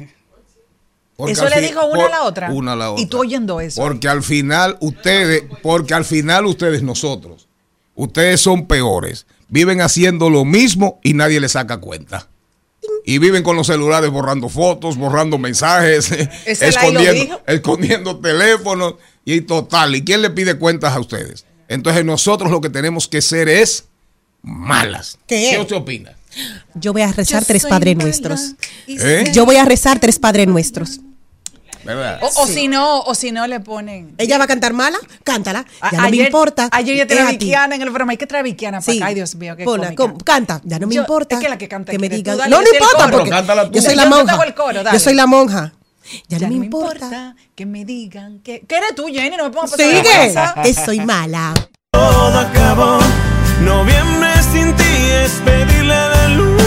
Porque Eso le fin- dijo una por- a la otra. Una a la otra. Y tú oyendo eso. Porque al final ustedes, porque al final ustedes nosotros, ustedes son peores. Viven haciendo lo mismo y nadie les saca cuenta. Y viven con los celulares borrando fotos, borrando mensajes, escondiendo, escondiendo teléfonos y total. ¿Y quién le pide cuentas a ustedes? Entonces nosotros lo que tenemos que ser es malas. ¿Qué? usted opina? Yo voy a rezar Yo tres padres mala nuestros. ¿Eh? Yo voy a rezar tres padres nuestros. ¿Verdad? O, o si no, o si no le ponen. Ella va a cantar mala, cántala. A- Ya no me importa. Ayer yo es tenía a ti. Viquiana en el programa. Hay que traer Viquiana para Sí. acá. Ay, Dios mío, qué Ponla, com- canta, ya no me Yo- importa. es que la que canta me eres tú, digan. no, yo no importa porque Cántala tú. yo soy la Yo monja. hago el coro, yo dale. soy la monja. Ya, no, me importa. que me digan que. ¿Qué eres tú, Jenny? No me pongas a pasar Sigue. Que soy mala. Todo acabó. Noviembre sin ti es pedirle la luna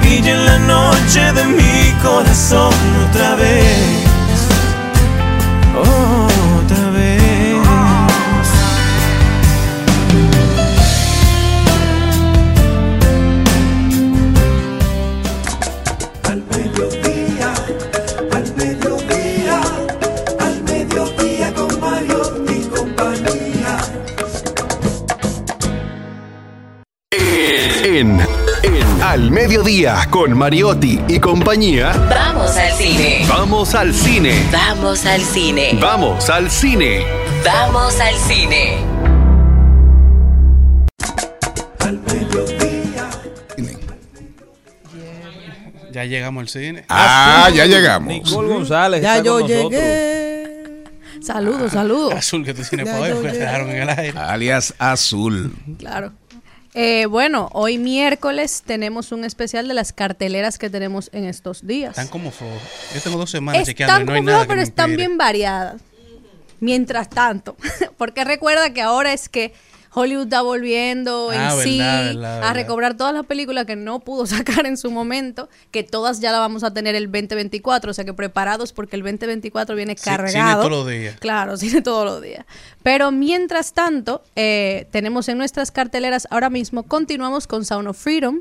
brille en la noche de mi corazón otra vez. Otra En, en Al Mediodía con Mariotti y compañía. Vamos al cine. Vamos al cine. Vamos al cine. Vamos al cine. Vamos al cine. Ya llegamos al cine. Ah, ya llegamos. Nicole González Ya está yo con nosotros. llegué. Saludos, saludos. Azul que tú tienes Ya para hoy yo porque te dejaron en el aire. Alias Azul. Claro. Eh, bueno, hoy miércoles tenemos un especial de las carteleras que tenemos en estos días. Están como flojos. Yo tengo dos semanas chequeando Están y no hay como nada pero están bien variadas. Mientras tanto, porque recuerda que ahora es que Hollywood está volviendo en Ah, sí verdad, verdad, a recobrar todas las películas que no pudo sacar en su momento, que todas ya las vamos a tener el 2024, o sea que preparados porque el 2024 viene Sí, cargado. cine todos los días. Claro, cine todos los días. Pero mientras tanto, eh, tenemos en nuestras carteleras ahora mismo, continuamos con Sound of Freedom,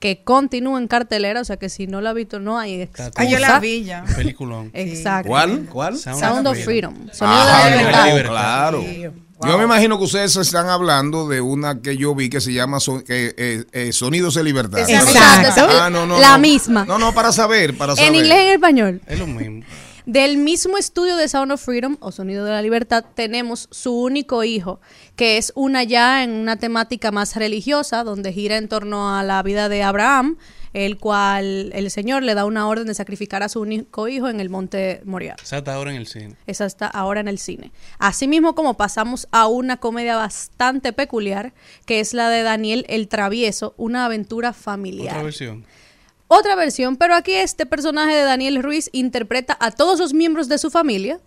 que continúa en cartelera, o sea que si no la ha visto no hay excusa. Ah, yo la vi ya. Peliculón. Exacto. ¿Cuál? ¿Cuál? Sound, of Freedom. Sonido Ah, de la no, libertad. claro. Yo me imagino que ustedes están hablando de una que yo vi que se llama son- que, eh, eh, Sonidos de Libertad. Exacto. Ah, no, no, La no. misma. No, no, para saber, para saber. En inglés y en español. Es lo mismo. Del mismo estudio de Sound of Freedom o Sonido de la Libertad tenemos su único hijo, que es una ya en una temática más religiosa, donde gira en torno a la vida de Abraham, el cual el Señor le da una orden de sacrificar a su único hijo en el monte Moriah. Esa está ahora en el cine. Esa está ahora en el cine. Asimismo, como pasamos a una comedia bastante peculiar, que es la de Daniel el Travieso, una aventura familiar. Otra versión. Otra versión, pero aquí este personaje de Daniel Ruiz interpreta a todos los miembros de su familia,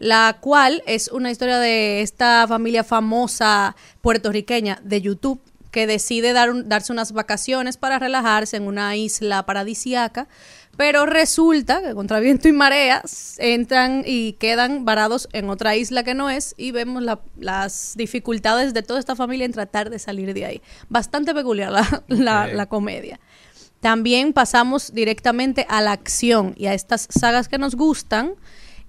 la cual es una historia de esta familia famosa puertorriqueña de YouTube que decide dar un- darse unas vacaciones para relajarse en una isla paradisiaca, pero resulta que contra viento y marea entran y quedan varados en otra isla que no es y vemos la- las dificultades de toda esta familia en tratar de salir de ahí. Bastante peculiar la- la comedia. También pasamos directamente a la acción y a estas sagas que nos gustan.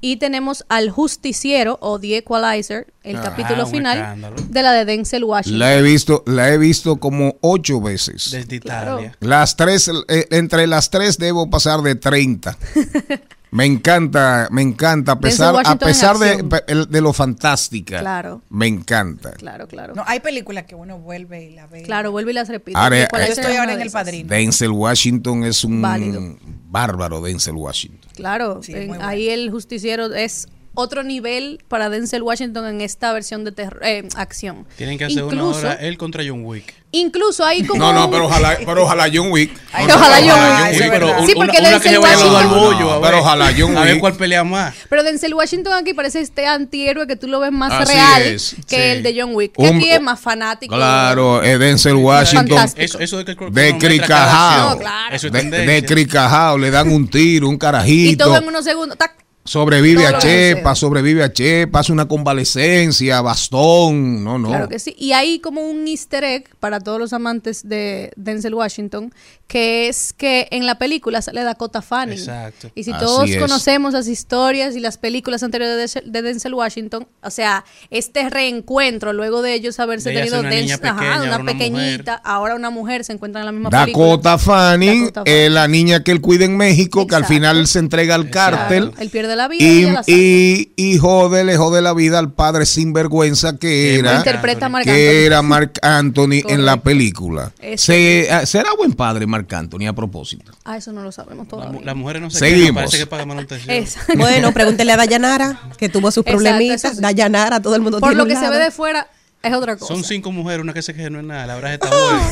Y tenemos al Justiciero o The Equalizer, el Ah, capítulo final escándalo. de la de Denzel Washington. La he visto, la he visto como ocho veces. Desde Italia. Las tres, eh, entre las tres debo pasar de 30. Me encanta, me encanta, a pesar, a pesar de, de lo fantástica. Claro. Me encanta. Claro, claro. No, hay películas que uno vuelve y la ve. Claro, vuelve y las repite. Ahora, The eh, Yo estoy es ahora en de El. Padrino. Denzel Washington es un Válido. bárbaro, Denzel Washington. Claro, en- ahí el justiciero es otro nivel para Denzel Washington en esta versión de terror- eh, acción. Tienen que hacer una Incluso- hora él contra John Wick. Incluso hay como No, no, pero ojalá, pero ojalá John Wick. Ay, ojalá John Wick. Sí, pero Sí, una, porque una que Denzel se vaya a los Washington- bollo. No, pero ojalá John A ver Wick. cuál pelea más. Pero Denzel Washington aquí parece este antihéroe que tú lo ves más Así real es, que sí. el de John Wick. Que Un- aquí es más fanático. Claro, eh, Denzel Washington. Fantástico. Eso, eso de que el De Cricajao. No, claro. Es De, tendencia. de Cricajao, le dan un tiro, un Y carajito. todo en unos segundos. tac. Sobrevive Todo a Chepa, sobrevive a Chepa, hace una convalecencia, bastón. No, no. Claro que sí. Y hay como un easter egg para todos los amantes de Denzel Washington, que es que en la película sale Dakota Fanning. Exacto. Y si Así todos es. conocemos las historias y las películas anteriores de Denzel- de Denzel Washington, o sea, este reencuentro luego de ellos haberse De tenido una niña Denzel- ajá, pequeña, una ahora una pequeñita, ahora una mujer se encuentra en la misma película. Dakota Fanning, Dakota eh, la niña que él cuida en México, que al final se entrega al cártel. Claro, él pierde la vida y, Y, la y, y jode, le jode la vida al padre sinvergüenza que era, interpreta Marc que Anthony. era Mark Anthony en la película. Se- ah, ¿Será buen padre Mark Anthony a propósito? Ah, eso no lo sabemos todavía. Las mujeres no se Seguimos. parece que pagan manutención. Exacto. Bueno, pregúntele a Dayanara, que tuvo sus Exacto, problemitas. sí. Dayanara, todo el mundo Por tiene lo que se ve de fuera es otra cosa. Son cinco mujeres, una que se queja no es nada. La verdad está buena.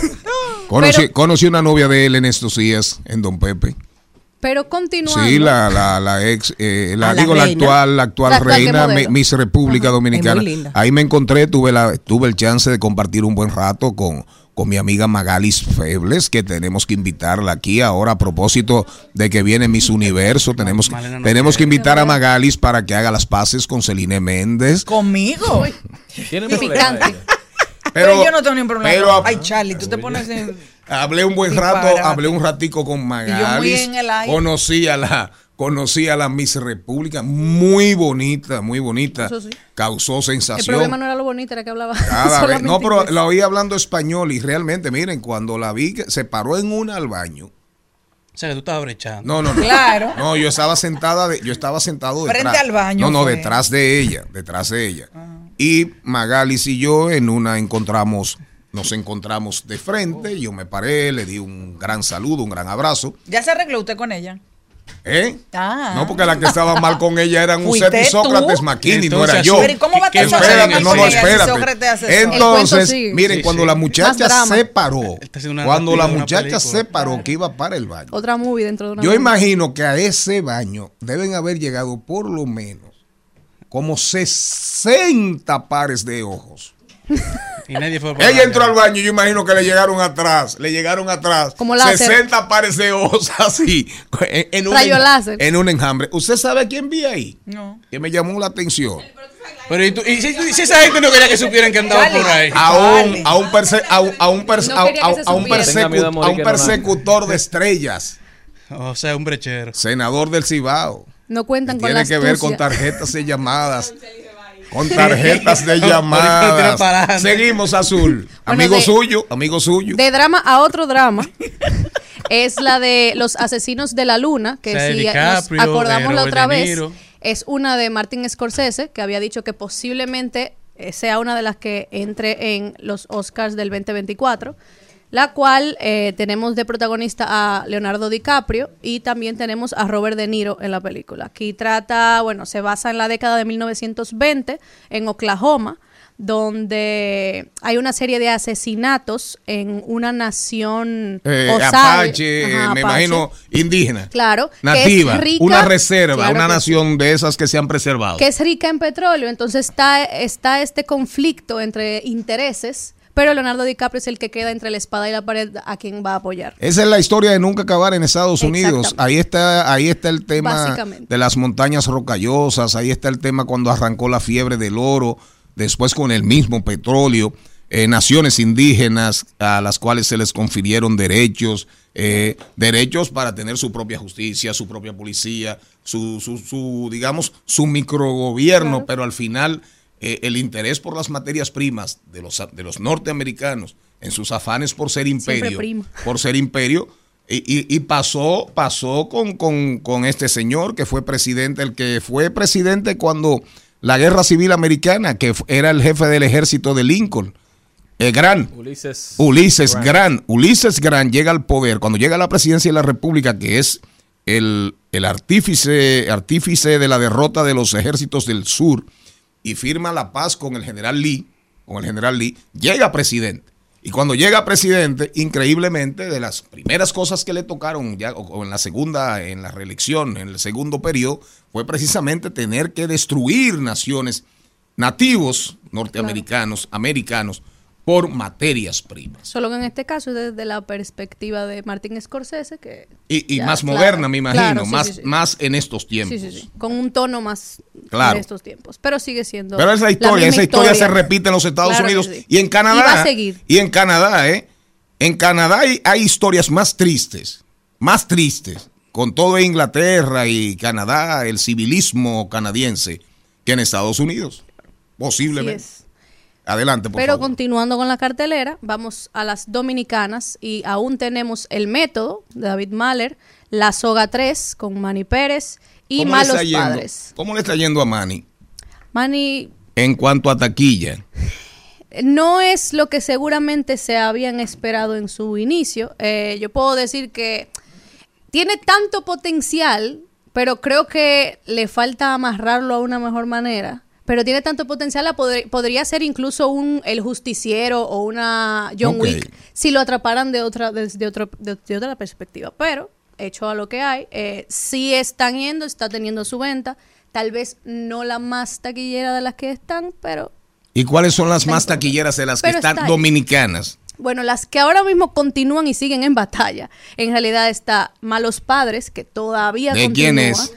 Conocí, conocí una novia de él en estos días, en Don Pepe. Pero continuando. Sí, la, la, la ex, eh, la, Ah, la digo, la reina. actual, la actual La actual que reina, Miss República Dominicana. Es muy linda. Ahí me encontré, tuve la, tuve el chance de compartir un buen rato con, con mi amiga Magalis Febles, que tenemos que invitarla aquí ahora a propósito de que viene Miss Universo. Tenemos, no tenemos que invitar a Magalis para que haga las paces con Celine Méndez. ¿Conmigo? Tienen Qué picante. Pero, yo no tengo ningún problema. pero- Ay, Charlie, tú te pones en... Hablé un buen rato, hablé un ratico con Magalis. el. Conocí a la, conocí a la Miss República, muy bonita, muy bonita. Eso sí. Causó El sensación. problema no era lo bonito, era que hablaba. Cada vez- no, pero la oí hablando español y realmente, miren, cuando la vi, se paró en una al baño. O sea, que tú estabas brechando. No, no, no. Claro. No, yo estaba sentada, de- yo estaba sentado Frente detrás. al baño No, no, fue. detrás de ella, detrás de ella. Y Magalis y yo en una encontramos, nos encontramos de frente. Yo me paré, le di un gran saludo, un gran abrazo. ¿Ya se arregló usted con ella? ¿Eh? Ah. No, porque la que estaba mal con ella eran ¿Fuiste Uset y? Sócrates Maquini, no era yo. Pero ¿y cómo va a ¿Qué- estar Sócrates no, no, espérate. Entonces, miren, Sí, cuando sí. la muchacha se paró, cuando la muchacha se paró que iba para el baño, Otra movie dentro de una yo movie. imagino que a ese baño deben haber llegado por lo menos como 60 pares de ojos. Y nadie fue por Ella la- entró al baño y yo imagino que le llegaron atrás, le llegaron atrás. Como láser. 60 pares de ojos así, en, en un, Rayo en- láser. en un enjambre. ¿Usted sabe quién vi ahí? No. Que me llamó la atención. Pero ¿y, tú- y si, si esa gente no quería que supieran que andaba por ahí? A un, a un, perse- a un, a un perse- a- a- a un a persecu- morir a un persecutor de estrellas, O sea, un brechero. senador del Cibao. No cuentan con Tiene que ver con tarjetas de llamadas. Con tarjetas de llamadas. Seguimos, Azul. Bueno, amigo de- suyo, amigo suyo. De drama a otro drama. es la de Los Asesinos de la Luna, que O sea, de si DiCaprio, nos acordamos la otra vez, es una de Martin Scorsese, que había dicho que posiblemente eh, sea una de las que entre en los Oscars del 2024, la cual eh, tenemos de protagonista a Leonardo DiCaprio y también tenemos a Robert De Niro en la película. Aquí trata, bueno, se basa en la década de 1920 en Oklahoma, donde hay una serie de asesinatos en una nación Eh, osage. Apache, eh, Ajá, me Apache. imagino indígena. Claro, que es Nativa, rica- una reserva, Claro una nación de esas que se han preservado. que es rica en petróleo. Entonces está, está este conflicto entre intereses, pero Leonardo DiCaprio es el que queda entre la espada y la pared a quien va a apoyar. Esa es la historia de nunca acabar en Estados Unidos. Ahí está, ahí está el tema de las montañas rocallosas, ahí está el tema cuando arrancó la fiebre del oro, después con el mismo petróleo, eh, naciones indígenas a las cuales se les confirieron derechos, eh, derechos para tener su propia justicia, su propia policía, su, su, su, digamos, su microgobierno, Claro. pero al final eh, el interés por las materias primas de los, de los norteamericanos en sus afanes por ser imperio, por ser imperio, y, y- y pasó, pasó con, con- con este señor que fue presidente, el que fue presidente cuando la guerra civil americana, que era el jefe del ejército de Lincoln, el gran Ulises. Ulises Grant. Grant. Ulises Grant llega al poder, cuando llega a la presidencia de la República, que es el, el artífice, artífice de la derrota de los ejércitos del sur, y firma la paz con el general Lee, con el general Lee, llega presidente. Y cuando llega presidente, increíblemente, de las primeras cosas que le tocaron ya o- en la segunda, en la reelección, en el segundo periodo, fue precisamente tener que destruir naciones nativos norteamericanos, americanos, por materias primas. Solo que en este caso es desde la perspectiva de Martin Scorsese, que... Y, y ya, más claro, moderna, me imagino, claro, sí, más, sí, sí. más en estos tiempos. Sí, sí, sí. Con un tono más Claro. en estos tiempos. Pero sigue siendo. Pero es la historia, esa historia, se repite en los Estados Unidos y en Canadá. Y va a seguir. Y en Canadá, ¿eh? En Canadá hay, hay historias más tristes, más tristes, con todo Inglaterra y Canadá, el civilismo canadiense, que en Estados Unidos. Posiblemente. Adelante, por Pero favor. continuando con la cartelera, vamos a las dominicanas y aún tenemos El Método de David Mahler, La Soga 3 con Manny Pérez y ¿Cómo le está Malos? Padres. ¿Cómo le está yendo a Manny? Manny En cuanto a taquilla. no es lo que seguramente se habían esperado en su inicio. Eh, yo puedo decir que tiene tanto potencial, pero creo que le falta amarrarlo a una mejor manera. Pero tiene tanto potencial, a poder- podría ser incluso un El Justiciero o una John. Wick si lo atraparan de otra, desde otro, de, de otra perspectiva. Pero hecho a lo que hay. Eh, sí están yendo, está teniendo su venta. Tal vez no la más taquillera de las que están, pero ¿Y cuáles son las más taquilleras de las que Pero están está dominicanas? Bueno, las que ahora mismo continúan y siguen en batalla. En realidad está Malos Padres, que todavía ¿De continúa. quién es?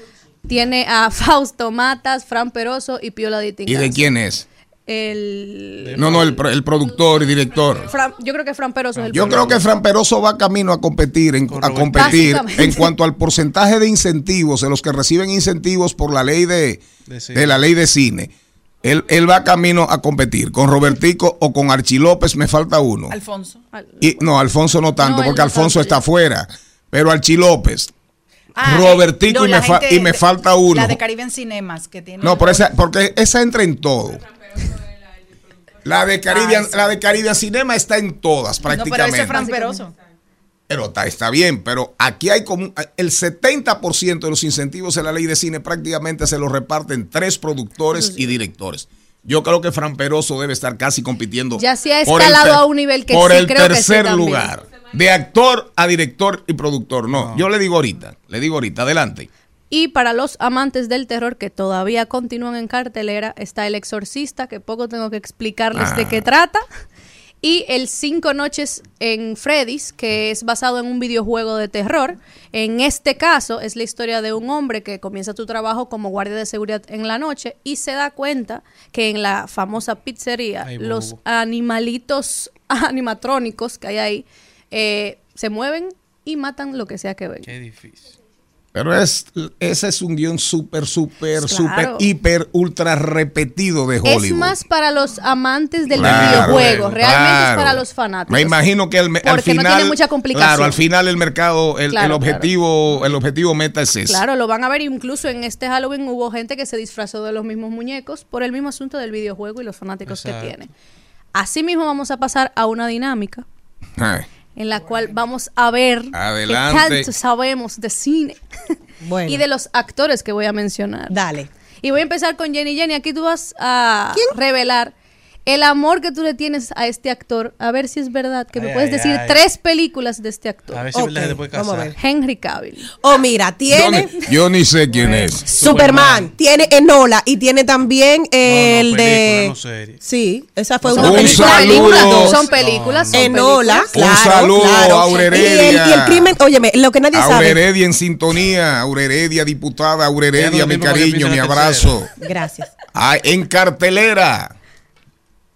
Tiene a Fausto Matas, Fran Peroso y Piola de ¿Y de quién es? El... No, no, el, pro- el productor y director. Fran- yo creo que Fran Peroso es el Yo creo que Fran Peroso va camino a competir, en, a competir en cuanto al porcentaje de incentivos, de los que reciben incentivos por la ley de, De la ley de cine. Él, él va camino a competir con Robertico o con Archie López, me falta uno. Alfonso. Y, no, Alfonso no tanto, No, porque no Alfonso tanto. está afuera. Pero Archie López, Ah, Robertico no, y, me gente y me falta uno. La de Caribe en Cinemas, que tiene. No, por esa, porque esa entra en todo. La de Caribbean, Ah, sí. la de Caribbean Cinema está en todas No, pero prácticamente. ese es Fran Peroso. Pero está, está bien, pero aquí hay como el 70% de los incentivos de la ley de cine prácticamente se los reparten tres productores y directores. Yo creo que Fran Peroso debe estar casi compitiendo. Ya se ha escalado a un nivel que Por sí el creo que sí tercer lugar. De actor a director y productor. No, yo le digo ahorita, le digo ahorita, adelante. Y para los amantes del terror que todavía continúan en cartelera, está El Exorcista, que poco tengo que explicarles de Ah. qué trata. Y el Cinco Noches en Freddy's, que es basado en un videojuego de terror. En este caso es la historia de un hombre que comienza su trabajo como guardia de seguridad en la noche y se da cuenta que en la famosa pizzería Ay, los animalitos animatrónicos que hay ahí eh, se mueven y matan lo que sea que ven. Qué difícil. Pero es, ese es un guion súper, súper, Claro. súper, hiper, ultra repetido de Hollywood. Es más para los amantes del Claro, videojuego, realmente es para los fanáticos. Me imagino que el, al Porque no final, tiene mucha complicación. claro, al final el mercado, el, objetivo, el objetivo meta es ese. Claro, lo van a ver. Incluso en este Halloween hubo gente que se disfrazó de los mismos muñecos por el mismo asunto del videojuego y los fanáticos Exacto. que tiene. Asimismo, vamos a pasar a una dinámica Ay, en la cual vamos a ver Adelante. qué tanto sabemos de cine Bueno. y de los actores que voy a mencionar. Dale. Y voy a empezar con Jenny. Jenny, aquí tú vas a revelar el amor que tú le tienes a este actor. A ver si es verdad que me puedes ay, decir ay. tres películas de este actor. A ver si es verdad vamos a ver. Henry Cavill. Oh, mira, tiene yo ni sé quién es. Superman, tiene Enola y tiene también el película, de. no serie. Sí, esa fue Un una película. saludo. Son películas. son Enola, películas. Un claro, saludo claro. a Aureredia. Y el, y el crimen, óyeme, lo que nadie sabe. Heredia en sintonía, Aure Heredia, diputada, Aure Ya Heredia, no mi cariño, mi abrazo. Gracias. Ah, en cartelera,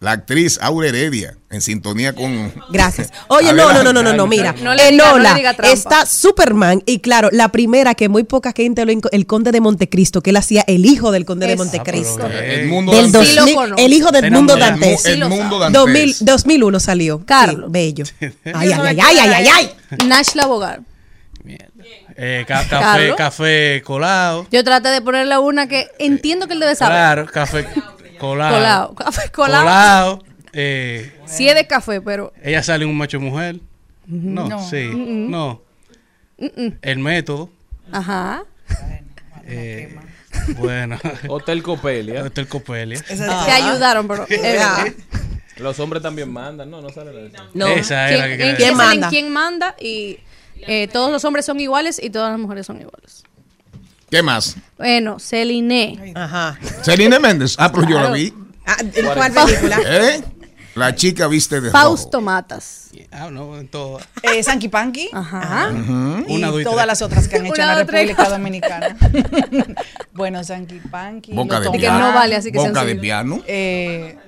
la actriz Aure Heredia, en sintonía con... Gracias. Oye, no, no, no, no, no, no, mira. No le diga- Enola, no le diga trampa. está Superman y claro, la primera que muy poca gente lo el conde de Montecristo, que él hacía el hijo del conde de Montecristo. Ah, El mundo Del dantés. Sí lo 2000, conozco. el hijo del mundo dantés. El lo mundo dantés. 2000, 2001 salió. Carlos. Sí, bello. Ay, ay, ay, ay, ay, ay, ay. Nash Labogar. Mierda. Eh, ca- café, Carlos. café colado. Yo traté de ponerle una que entiendo que él debe saber. Claro, café colado. Colado. Café colado. Colado. Eh, Sí es de café, pero ella sale en un macho mujer. No, No. sí. No. El método. ajá. Eh, bueno. Hotel Copelia. Hotel Copelia. Te ayudaron, pero es verdad. Los hombres también mandan, no, no sale de eso. No. Esa es la ¿Quién, que ¿Quién en manda? quién manda y eh, todos los hombres son iguales y todas las mujeres son iguales. ¿Qué más? Bueno, Celine. Ajá. Celine Méndez. Ah, pero yo la Claro. vi. Ah, ¿en ¿Cuál película? ¿Eh? La chica viste de Fausto rojo. Matas. Ah, no, en todo. Eh, Sanky Panky. Ajá. Y Una, dos y todas tres. las otras que han hecho en la tres, República cuatro. Dominicana. bueno, Sanky Panky. Boca de Es que piano. no vale, así que Boca de piano. Eh,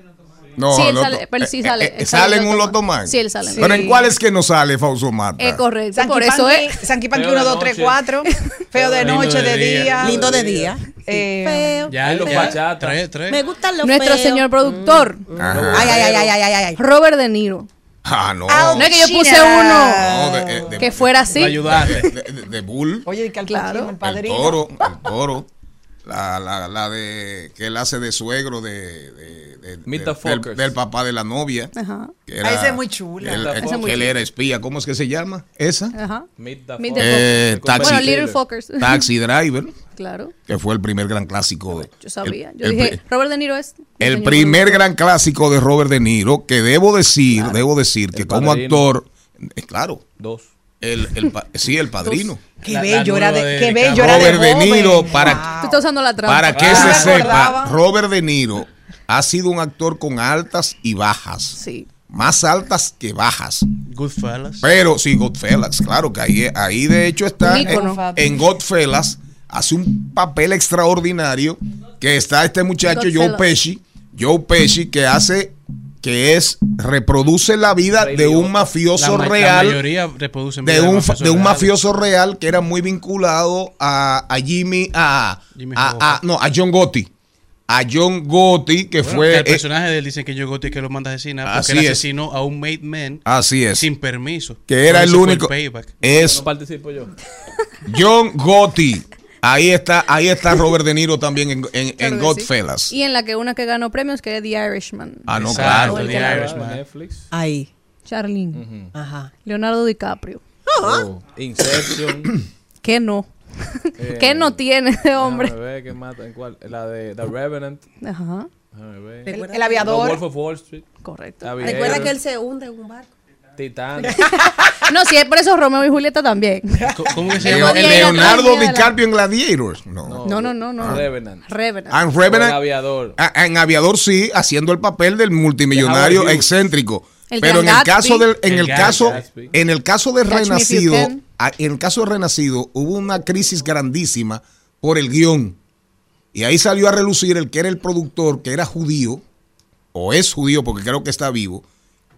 No, Sí, él Loto- sale, pero sí eh, sale, eh, él ¿Sale sale en en un Loto. Man? Sí, él sale en Pero ¿en Sí. cuál es que no sale Fausto Mata? Es correcto. Sanky por eso es. Sanky Panky Feo de 1, 2, 3, noche. 4. Feo de noche, de de día. Lindo de día. Eh, Feo. Ya, Ahí los ya. bachata. Tres, tres. Me gustan los Nuestro feos. señor productor, Ajá. Ay, ay, ay, ay, ay, ay. Robert De Niro. Ah, no. No es que yo puse China. uno No, de- eh, de- que fuera así. De, de- de Bull. Oye, y que al Claro. El El padrino. toro, el toro. La, la, la de que él hace de suegro de, de- de- Meet de- the del, papá de la novia. Ajá. que Ah, esa es muy chula. él- es muy que él era espía. ¿Cómo es que se llama? ¿Esa? Ajá. Meet the Meet the. Eh, El taxi. Bueno. Little Fuckers. Taxi Driver, Claro, que fue el primer gran clásico de. yo sabía. el- Yo el dije, Robert De Niro es. El primer gran clásico de Robert De Niro, que debo decir, debo decir que El como Padrino. actor, eh, claro, Dos. El, el sí, el padrino. Qué La- bello la era de, de qué bello era de Robert De. Niro, para, Tú estás usando la trampa. para que Ah, se sepa. Robert De Niro ha sido un actor con altas y bajas. Sí. Más altas que bajas. Goodfellas. Pero sí, Godfellas, claro que ahí, ahí de hecho está en, en Godfellas, hace un papel extraordinario que está este muchacho Joe. Pesci, Joe Pesci que hace que es reproduce la vida Rey de un mafioso la, ma- la real mayoría reproducen de un, de un mafioso real que era muy vinculado a, a Jimmy a, Jimmy a- no a John Gotti a John Gotti que Bueno, fue que el eh, personaje de él dicen que Joe Gotti que lo manda a asesinar porque Así él es. asesinó a un made man así es sin permiso. que era el único payback. es No participo yo. John Gotti. Ahí está, ahí está Robert De Niro también en, en, Claro en que Godfellas. sí. Y en la que una que ganó premios, que es The Irishman. Ah, no, Exacto, claro. The Irishman. Netflix. Ahí. Charlene. Ajá. Leonardo DiCaprio. Oh, Inception. ¿Qué no? Eh, ¿Qué no tiene ese hombre? Ver, ¿qué mata? ¿En cuál? La de The Revenant. Ajá, ver. El, que- The aviador. Wolf of Wall Street. correcto. Aviator, Recuerda que él se hunde en un barco. Titán. No, sí, es por eso Romeo y Julieta también. ¿Cómo que se Leo- llama? Diego Leonardo. DiCaprio en Gladiators. No. No, no, no, no. Revenant. Revenant. Ah, en aviador. Ah, En Aviador sí, haciendo el papel del multimillonario excéntrico. El Pero en el caso del, en El caso, Gatsby. en el caso de Catch Renacido, ah, en el caso de Renacido hubo una crisis grandísima por el guion. Y ahí salió a relucir el que era el productor, que era judío, o es judío porque creo que está vivo,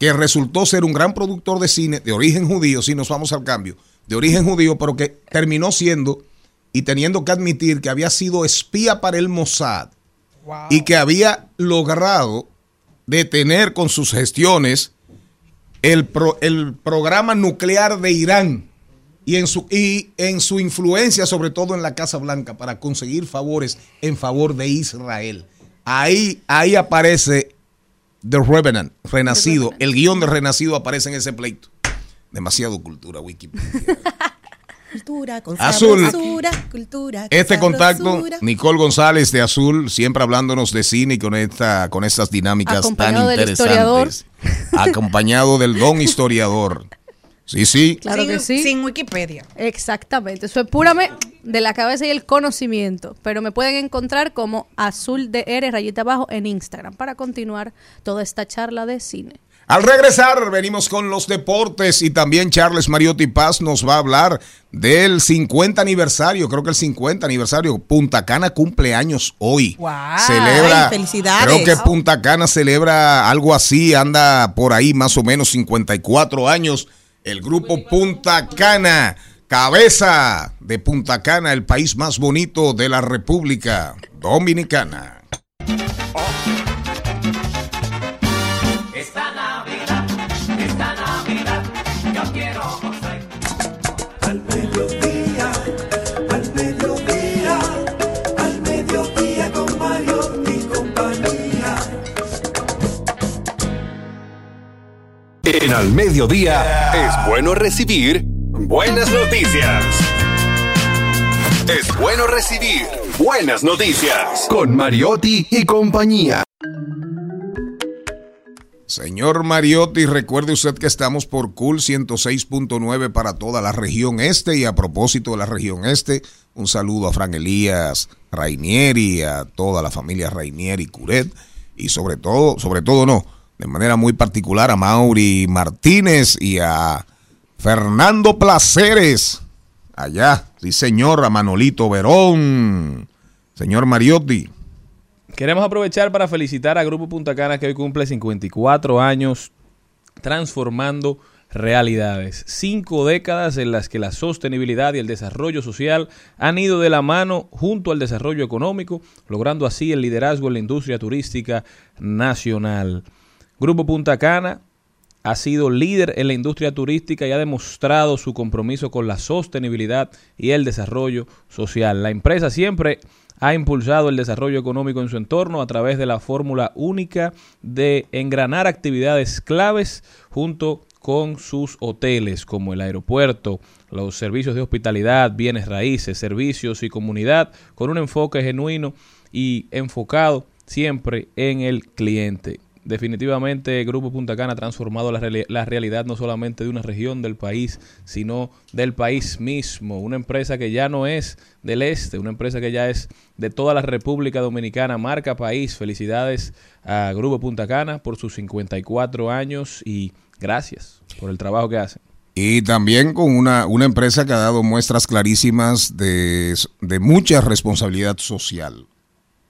que resultó ser un gran productor de cine de origen judío, si nos vamos al cambio, de origen judío, pero que terminó siendo y teniendo que admitir que había sido espía para el Mossad y que había logrado detener con sus gestiones el, pro- el programa nuclear de Irán y en, su, y en su influencia, sobre todo en la Casa Blanca, para conseguir favores en favor de Israel. Ahí, ahí aparece The Revenant, Renacido. El guion de Renacido aparece en ese pleito. Demasiado cultura, Wikipedia. Cultura con Azul. sabrosura, cultura con Este contacto. Nicole González de Azul, siempre hablándonos de cine y con esta, con estas dinámicas Acompañado tan del interesantes. Acompañado del don historiador. Sí, sí. Claro sin, que sí. sin Wikipedia. Exactamente. Eso es puramente de la cabeza y el conocimiento. Pero me pueden encontrar como azul de R rayita abajo en Instagram para continuar toda esta charla de cine. Al regresar, venimos con los deportes y también Charles Mariotti Paz nos va a hablar del 50 aniversario, creo que el 50 aniversario. Punta Cana cumple años hoy. Wow. Celebra, Ay, felicidades. creo que Punta Cana celebra algo así, anda por ahí más o menos 54 años. El grupo Punta Cana, cabeza de Punta Cana, el país más bonito de la República Dominicana. En Al Mediodía es bueno recibir buenas noticias. Es bueno recibir buenas noticias. Con Mariotti y compañía. Señor Mariotti, recuerde usted que estamos por Cool 106.9 para toda la región este y a propósito de la región este, un saludo a Fran Elías Rainieri, a toda la familia Rainieri Curet y sobre todo, sobre todo no, de manera muy particular a Mauri Martínez y a Fernando Placeres, allá, sí señor, a Manolito Verón, señor Mariotti. Queremos aprovechar para felicitar a Grupo Punta Cana que hoy cumple 54 años transformando realidades. Cinco décadas en las que la sostenibilidad y el desarrollo social han ido de la mano junto al desarrollo económico, logrando así el liderazgo en la industria turística nacional. Grupo Punta Cana ha sido líder en la industria turística y ha demostrado su compromiso con la sostenibilidad y el desarrollo social. La empresa siempre ha impulsado el desarrollo económico en su entorno a través de la fórmula única de engranar actividades claves junto con sus hoteles como el aeropuerto, los servicios de hospitalidad, bienes raíces, servicios y comunidad con un enfoque genuino y enfocado siempre en el cliente. Definitivamente Grupo Punta Cana ha transformado la, la realidad no solamente de una región del país, sino del país mismo. Una empresa que ya no es del este, una empresa que ya es de toda la República Dominicana, marca país. Felicidades a Grupo Punta Cana por sus 54 años y gracias por el trabajo que hacen. Y también con una, una empresa que ha dado muestras clarísimas de, de mucha responsabilidad social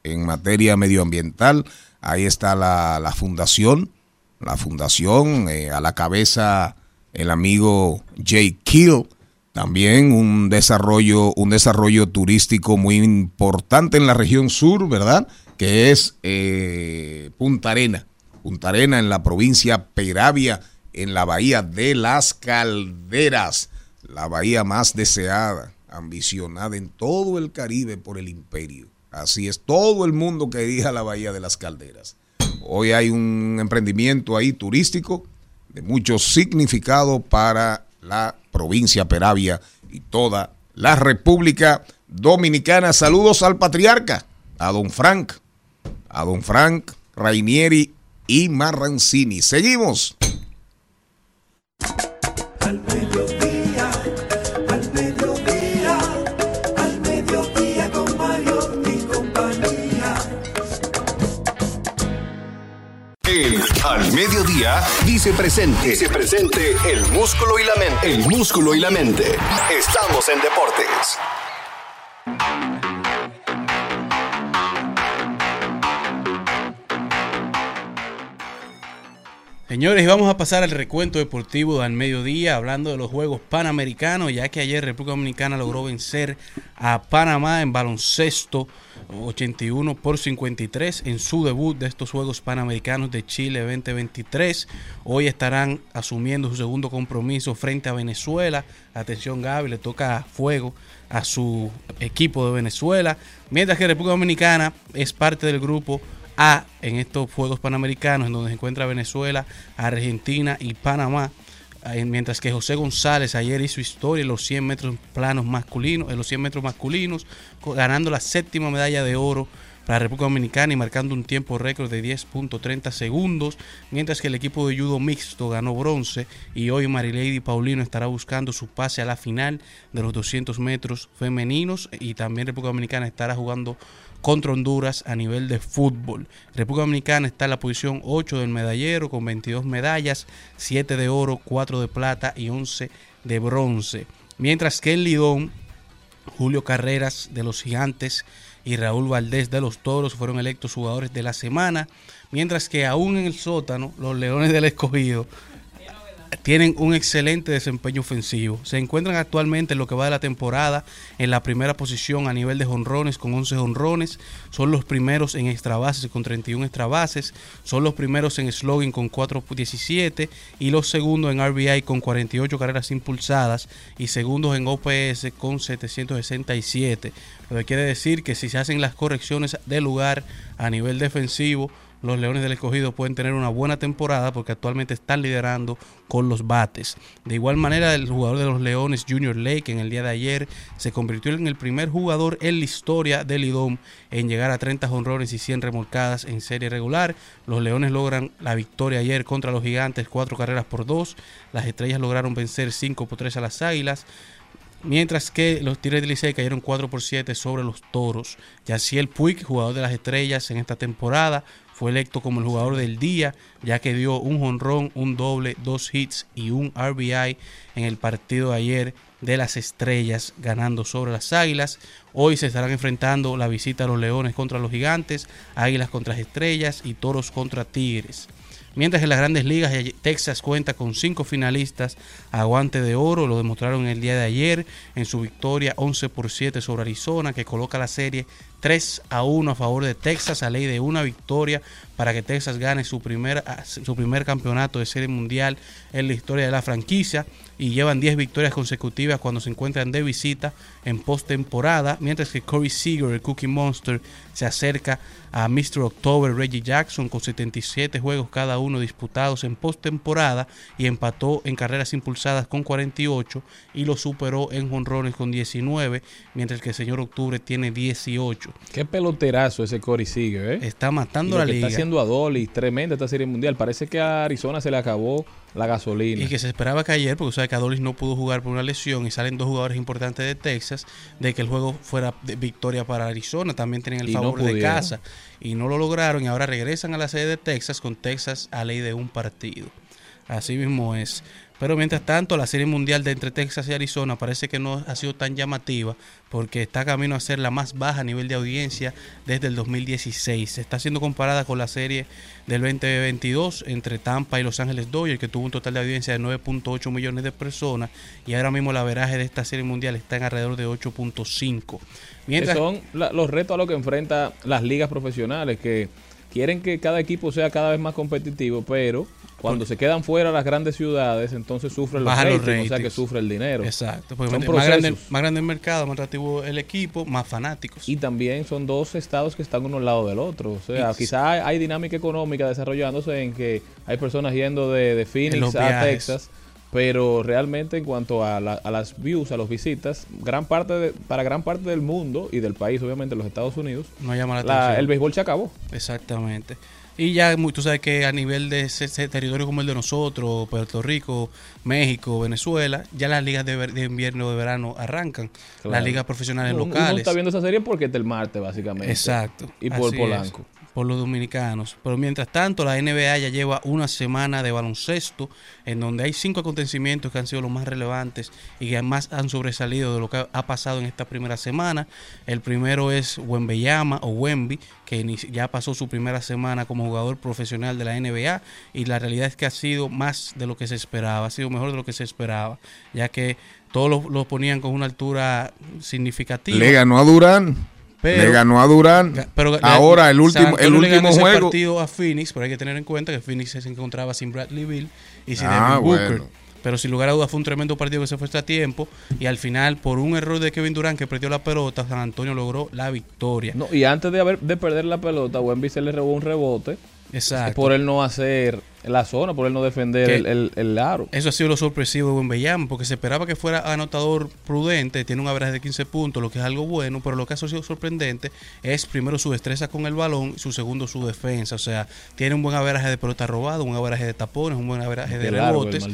en materia medioambiental. Ahí está la, la fundación, la fundación, eh, a la cabeza el amigo Jay Kill. También un desarrollo, un desarrollo turístico muy importante en la región sur, ¿verdad? Que es eh, Punta Arena. Punta Arena en la provincia Peravia, en la bahía de las Calderas, la bahía más deseada, ambicionada en todo el Caribe por el imperio. Así es, todo el mundo quería la bahía de las Calderas. Hoy hay un emprendimiento ahí turístico de mucho significado para la provincia Peravia y toda la República Dominicana. Saludos al patriarca, a don Frank, a don Frank Rainieri y Marrancini. Seguimos. Al Mediodía dice presente. Dice presente el músculo y la mente. El músculo y la mente. Estamos en deportes. Señores, vamos a pasar al recuento deportivo al mediodía, hablando de los Juegos Panamericanos, ya que ayer República Dominicana logró vencer a Panamá en baloncesto 81 por 53 en su debut de estos Juegos Panamericanos de Chile 2023. Hoy estarán asumiendo su segundo compromiso frente a Venezuela. Atención Gaby, le toca fuego a su equipo de Venezuela, mientras que República Dominicana es parte del grupo a en estos Juegos Panamericanos, en donde se encuentra Venezuela, Argentina y Panamá. Mientras que José González ayer hizo historia en los 100 metros planos masculinos, en los 100 metros masculinos, ganando la séptima medalla de oro para la República Dominicana y marcando un tiempo récord de 10.30 segundos, mientras que el equipo de judo mixto ganó bronce y hoy Marilady Paulino estará buscando su pase a la final de los 200 metros femeninos y también República Dominicana estará jugando contra Honduras a nivel de fútbol. República Dominicana está en la posición 8 del medallero con 22 medallas, 7 de oro, 4 de plata y 11 de bronce. Mientras que el Lidón, Julio Carreras de los Gigantes y Raúl Valdés de los Toros fueron electos jugadores de la semana, mientras que aún en el sótano los Leones del Escogido tienen un excelente desempeño ofensivo. Se encuentran actualmente en lo que va de la temporada en la primera posición a nivel de jonrones con 11 jonrones. Son los primeros en extra bases con 31 extra bases. Son los primeros en slogan con 4.17 y los segundos en RBI con 48 carreras impulsadas y segundos en OPS con 767. Lo que quiere decir que si se hacen las correcciones de lugar a nivel defensivo, los Leones del Escogido pueden tener una buena temporada porque actualmente están liderando con los bates. De igual manera, el jugador de los Leones, Junior Lake, en el día de ayer se convirtió en el primer jugador en la historia del IDOM en llegar a 30 jonrones y 100 remolcadas en serie regular. Los Leones logran la victoria ayer contra los Gigantes, 4 carreras por 2. Las Estrellas lograron vencer 5 por 3 a las Águilas. Mientras que los Tigres del Licey cayeron 4 por 7 sobre los Toros. Yaciel Puig, jugador de las Estrellas en esta temporada, fue electo como el jugador del día, ya que dio un jonrón, un doble, dos hits y un RBI en el partido de ayer de las Estrellas, ganando sobre las Águilas. Hoy se estarán enfrentando la visita a los Leones contra los Gigantes, Águilas contra las Estrellas y Toros contra Tigres. Mientras en las grandes ligas, Texas cuenta con cinco finalistas a guante de oro, lo demostraron el día de ayer en su victoria 11 por 7 sobre Arizona, que coloca la serie 3 a 1 a favor de Texas, a ley de una victoria para que Texas gane su primer, su primer campeonato de serie mundial en la historia de la franquicia y llevan 10 victorias consecutivas cuando se encuentran de visita en postemporada, mientras que Corey Seager, el Cookie Monster, se acerca a Mr. October Reggie Jackson con 77 juegos cada uno disputados en postemporada y empató en carreras impulsadas con 48 y lo superó en jonrones con 19, mientras que el señor Octubre tiene 18. mucho. Qué peloterazo ese Corey Seager, ¿eh? Está matando la liga. Está a Dolly, tremenda esta serie mundial. Parece que a Arizona se le acabó la gasolina. Y que se esperaba que ayer, porque sabe que Adolis no pudo jugar por una lesión y salen dos jugadores importantes de Texas, de que el juego fuera de victoria para Arizona. También tenían el Y no favor de casa. Y no lo lograron y ahora regresan a la sede de Texas con Texas a ley de un partido. Así mismo es. Pero mientras tanto, la serie mundial de entre Texas y Arizona parece que no ha sido tan llamativa porque está camino a ser la más baja a nivel de audiencia desde el 2016. Está siendo comparada con la serie del 2022 entre Tampa y Los Ángeles Dodgers, que tuvo un total de audiencia de 9.8 millones de personas y ahora mismo la veraje de esta serie mundial está en alrededor de 8.5. Mientras son los retos a los que enfrenta las ligas profesionales, que quieren que cada equipo sea cada vez más competitivo, pero cuando se quedan fuera las grandes ciudades, entonces sufren los bajan los ratings, o sea que ratings. sufre el dinero. Exacto, porque Son más grande, más grande el mercado, más atractivo el equipo, más fanáticos. Y también son dos estados que están uno al lado del otro. O sea, quizás hay, dinámica económica desarrollándose en que hay personas yendo de, de En Phoenix a. Texas, pero realmente en cuanto a, la- a las views, a las visitas, gran parte de- para gran parte del mundo y del país, obviamente los Estados Unidos, no llama la, la- atención. el béisbol se acabó. Exactamente. Y ya muy- tú sabes que a nivel de ese, ese territorio como el de nosotros, Puerto Rico, México, Venezuela, ya las ligas de, de invierno de verano arrancan. Claro. Las ligas profesionales Uno- Uno locales. está viendo esa serie porque es del martes, básicamente. Exacto. Y por así Polanco. es, por los dominicanos. Pero mientras tanto, la NBA ya lleva una semana de baloncesto en donde hay cinco acontecimientos que han sido los más relevantes y que más han sobresalido de lo que ha pasado en esta primera semana. El primero es Wembeyama o Wemby, que ya pasó su primera semana como jugador profesional de la NBA y la realidad es que ha sido más de lo que se esperaba, ha sido mejor de lo que se esperaba, ya que todos lo, lo ponían con una altura significativa. Le ganó a Durán. Pero- le ganó a Durán. Pero Ahora el último, el le ganó último ese juego. partido a Phoenix, pero hay que tener en cuenta que Phoenix se encontraba sin Bradley Bill y sin Ah, Devin Booker. bueno. Pero sin lugar a dudas fue un tremendo partido que se fue extra tiempo y al final por un error de Kevin Durant que perdió la pelota, San Antonio logró la victoria. No, y antes de, haber, de perder la pelota, Wemby se le robó un rebote. Exacto. Por él no hacer la zona, por él no defender el, el, el aro. Eso ha sido lo sorpresivo de Wembeyama, porque se esperaba que fuera anotador prudente, tiene un average de 15 puntos, lo que es algo bueno, pero lo que ha sido sorprendente es primero su destreza con el balón y su segundo su defensa, o sea, tiene un buen average de pelota robada, un average de tapones, un buen average de rebotes,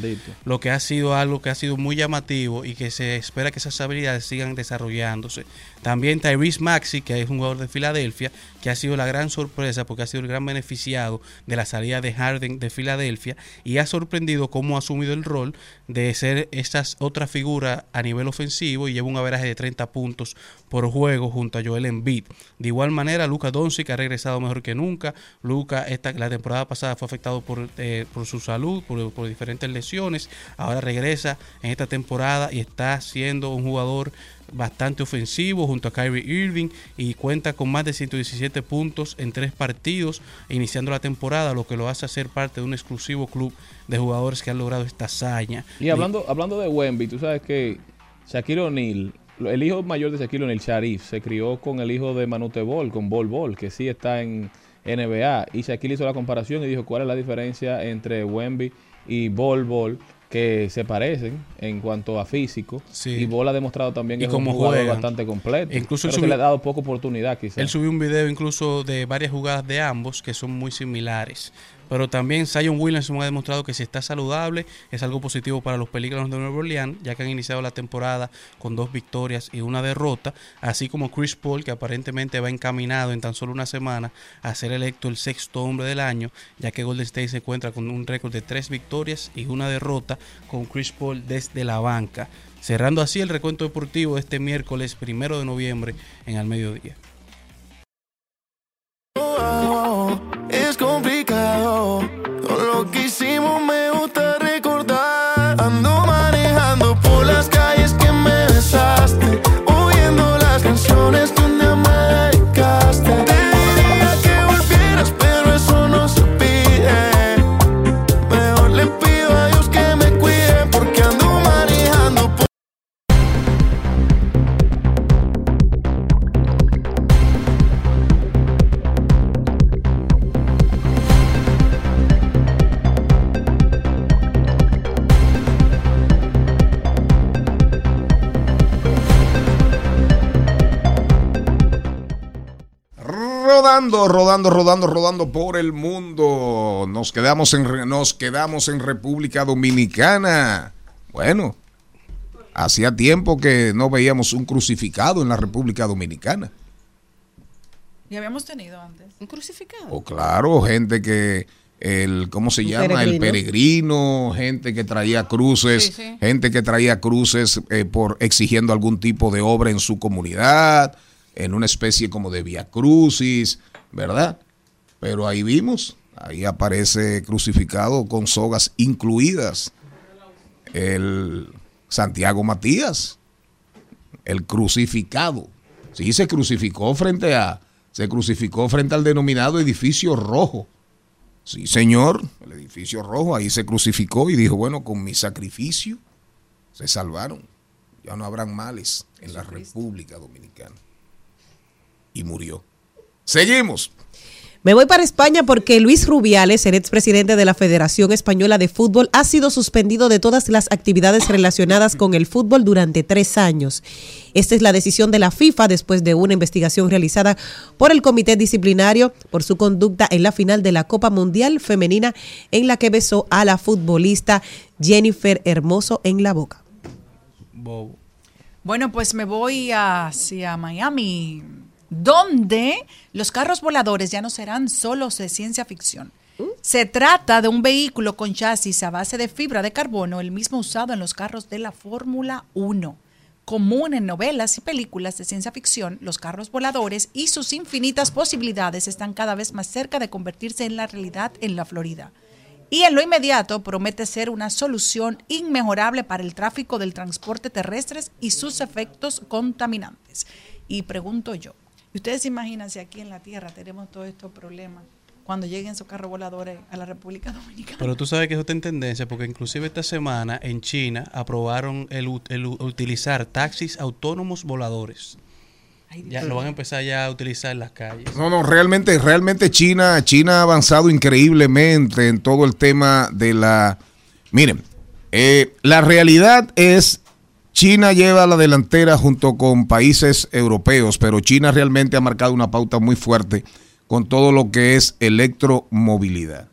lo que ha sido algo que ha sido muy llamativo y que se espera que esas habilidades sigan desarrollándose. También Tyrese Maxi, que es un jugador de Filadelfia, que ha sido la gran sorpresa porque ha sido el gran beneficiado de la salida de Harden de Filadelfia y ha sorprendido cómo ha asumido el rol de ser esta otra figura a nivel ofensivo y lleva un averaje de 30 puntos por juego junto a Joel Embiid. De igual manera, Luca Doncic ha regresado mejor que nunca. Luca esta la temporada pasada fue afectado por, eh, por su salud, por, por diferentes lesiones. Ahora regresa en esta temporada y está siendo un jugador bastante ofensivo junto a Kyrie Irving y cuenta con más de 117 puntos en tres partidos iniciando la temporada, lo que lo hace ser parte de un exclusivo club de jugadores que han logrado esta hazaña. Y hablando, hablando de Wemby, tú sabes que Shaquille O'Neal, el hijo mayor de Shaquille O'Neal, Sharif, se crió con el hijo de Manute Ball, con Bol Bol, que sí está en NBA. Y Shaquille hizo la comparación y dijo cuál es la diferencia entre Wemby y Bol Bol, que se parecen en cuanto a físico. Y Bol ha demostrado también que Y es como un jugador juegan. bastante completo. Incluso le ha dado poca oportunidad quizás. Él subió un video incluso de varias jugadas de ambos que son muy similares. Pero también Zion Williamson ha demostrado que si está saludable es algo positivo para los Pelícanos de Nueva Orleans, ya que han iniciado la temporada con dos victorias y una derrota, así como Chris Paul, que aparentemente va encaminado en tan solo una semana a ser electo el sexto hombre del año, ya que Golden State se encuentra con un récord de tres victorias y una derrota con Chris Paul desde la banca. Cerrando así el recuento deportivo de este miércoles primero de noviembre en al mediodía. Es complicado. Lo que hicimos rodando, rodando, rodando, rodando por el mundo. Nos quedamos en, nos quedamos en República Dominicana. Bueno, hacía tiempo que no veíamos un crucificado en la República Dominicana. Y habíamos tenido antes. Un crucificado. O claro, gente que el ¿cómo se llama? El peregrino. peregrino, gente que traía cruces, Sí, sí. gente que traía cruces eh, por exigiendo algún tipo de obra en su comunidad, en una especie como de vía crucis, ¿verdad? Pero ahí vimos, ahí aparece crucificado con sogas incluidas el Santiago Matías, el crucificado. Sí, se crucificó frente a, se crucificó frente al denominado edificio rojo. Sí, señor, el edificio rojo, ahí se crucificó y dijo, bueno, con mi sacrificio se salvaron. Ya no habrán males en la República Dominicana. Y murió. Seguimos. Me voy para España porque Luis Rubiales, el expresidente de la Federación Española de Fútbol, ha sido suspendido de todas las actividades relacionadas con el fútbol durante tres años. Esta es la decisión de la FIFA después de una investigación realizada por el Comité Disciplinario por su conducta en la final de la Copa Mundial Femenina en la que besó a la futbolista Jennifer Hermoso en la boca. Bueno, pues me voy hacia Miami, donde los carros voladores ya no serán solo de ciencia ficción. Se trata de un vehículo con chasis a base de fibra de carbono, el mismo usado en los carros de la Fórmula 1. Común en novelas y películas de ciencia ficción, los carros voladores y sus infinitas posibilidades están cada vez más cerca de convertirse en la realidad en la Florida. Y en lo inmediato promete ser una solución inmejorable para el tráfico del transporte terrestre y sus efectos contaminantes. Y pregunto yo, ¿ustedes se imaginan si aquí en la Tierra tenemos todos estos problemas cuando lleguen esos carros voladores a la República Dominicana? Pero tú sabes que eso está en tendencia porque inclusive esta semana en China aprobaron el, utilizar taxis autónomos voladores. Ya lo van a empezar ya a utilizar en las calles. No, no, realmente, realmente China, China ha avanzado increíblemente en todo el tema de la. Miren, eh, la realidad es China lleva la delantera junto con países europeos, pero China realmente ha marcado una pauta muy fuerte con todo lo que es electromovilidad.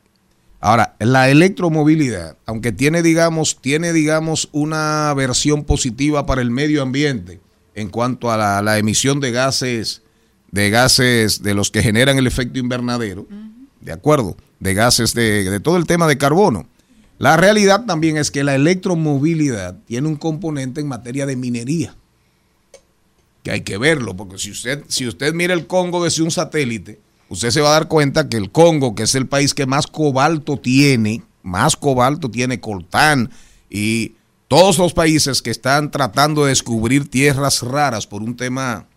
Ahora, la electromovilidad, aunque tiene, digamos, tiene, digamos, una versión positiva para el medio ambiente en cuanto a la, la emisión de gases, de gases de los que generan el efecto invernadero, ¿de acuerdo? De gases de, de todo el tema de carbono. La realidad también es que la electromovilidad tiene un componente en materia de minería, que hay que verlo, porque si usted, si usted mira el Congo desde un satélite, usted se va a dar cuenta que el Congo, que es el país que más cobalto tiene, más cobalto tiene coltán y todos los países que están tratando de descubrir tierras raras por un tema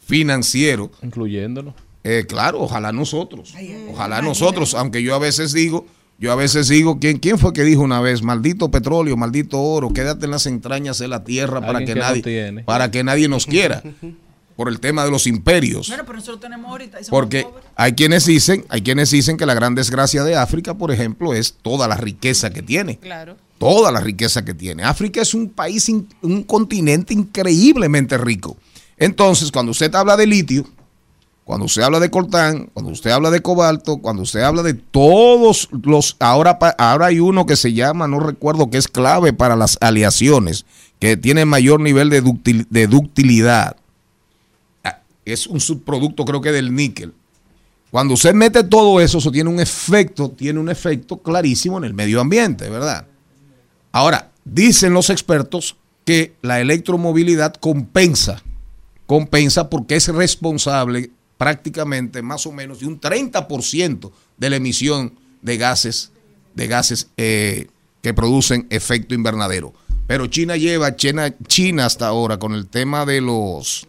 financiero. Incluyéndolo. Eh, claro, ojalá nosotros. Ojalá nosotros, aunque yo a veces digo, yo a veces digo, ¿quién, ¿quién fue que dijo una vez? Maldito petróleo, maldito oro, quédate en las entrañas de la tierra para que, nadie, para que nadie nos quiera. Por el tema de los imperios. Bueno, pero nosotros tenemos ahorita. Porque hay quienes dicen, hay quienes dicen que la gran desgracia de África, por ejemplo, es toda la riqueza que tiene. Claro. Toda la riqueza que tiene. África es un país, un continente increíblemente rico. Entonces, cuando usted habla de litio, cuando usted habla de coltán, cuando usted habla de cobalto, cuando usted habla de todos los, ahora, ahora hay uno que se llama, no recuerdo, que es clave para las aleaciones, que tiene mayor nivel de, de ductilidad. Ah, Es un subproducto creo que del níquel. Cuando usted mete todo eso, eso tiene un efecto, tiene un efecto clarísimo en el medio ambiente, ¿verdad? Ahora, dicen los expertos que la electromovilidad compensa, compensa porque es responsable prácticamente más o menos de un 30% de la emisión de gases, de gases eh, que producen efecto invernadero. Pero China lleva, China, China hasta ahora con el tema de los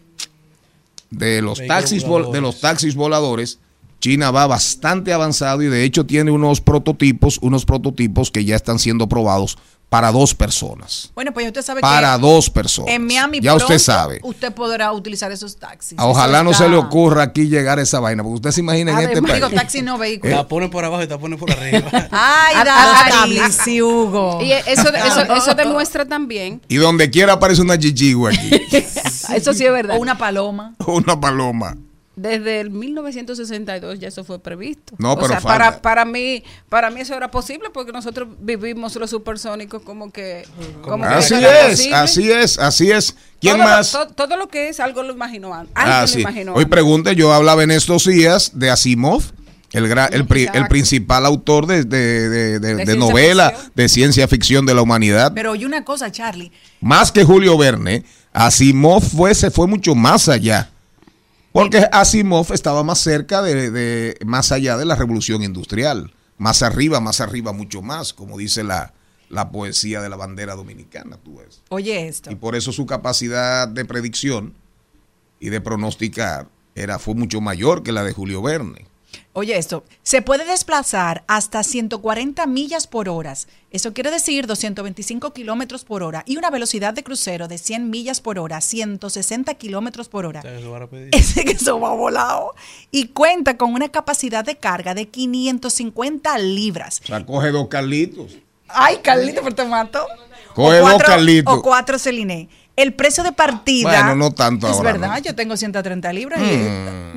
de los taxis vol- de los taxis voladores, China va bastante avanzado y de hecho tiene unos prototipos, unos prototipos que ya están siendo probados para dos personas. Bueno, pues ya usted sabe Para que dos personas. en Miami ya usted sabe. usted podrá utilizar esos taxis. Ojalá Eso no está- se le ocurra aquí llegar a esa vaina, porque usted se imagina en Ah, este digo, país. taxi no vehículo. La ponen por abajo y la ponen por arriba. Ay, Ah, ah, sí, Hugo. Y eso, eso, eso demuestra también, Y donde quiera aparece una chichigua aquí, eso sí es verdad, O una paloma. una paloma. Desde el 1962 ya eso fue previsto. No, o pero sea, para, para mí, para mí eso era posible porque nosotros vivimos los supersónicos como que, como Así es, posible. así es, así es. ¿Quién Todo lo- más? to- todo lo que es algo lo imaginó antes. Alguien Ah, sí. imaginó Hoy antes. pregunte, yo hablaba en estos días de Asimov, el, gra- el, pri- el principal autor de, de- de- de- de ciencia novela ficción. de ciencia ficción de la humanidad. Pero oye una cosa, Charlie. más que Julio Verne, Asimov fue, se fue mucho más allá. Porque Asimov estaba más cerca de, de- más allá de la revolución industrial. Más arriba, más arriba, mucho más, como dice la, la poesía de la bandera dominicana, tú ves. Oye esto. Y por eso su capacidad de predicción y de pronosticar era, fue mucho mayor que la de Julio Verne. Oye esto, se puede desplazar hasta 140 millas por hora. Eso quiere decir 225 kilómetros por hora y una velocidad de crucero de 100 millas por hora, 160 kilómetros por hora. Ese que eso va volado. Y cuenta con una capacidad de carga de 550 libras. O sea, coge dos Carlitos. Ay, Carlito, pero te mato. Coge O dos cuatro- Carlitos. O cuatro Celine. El precio de partida. Bueno, no tanto Es ahora, verdad, ¿no? yo tengo 130 libras. y-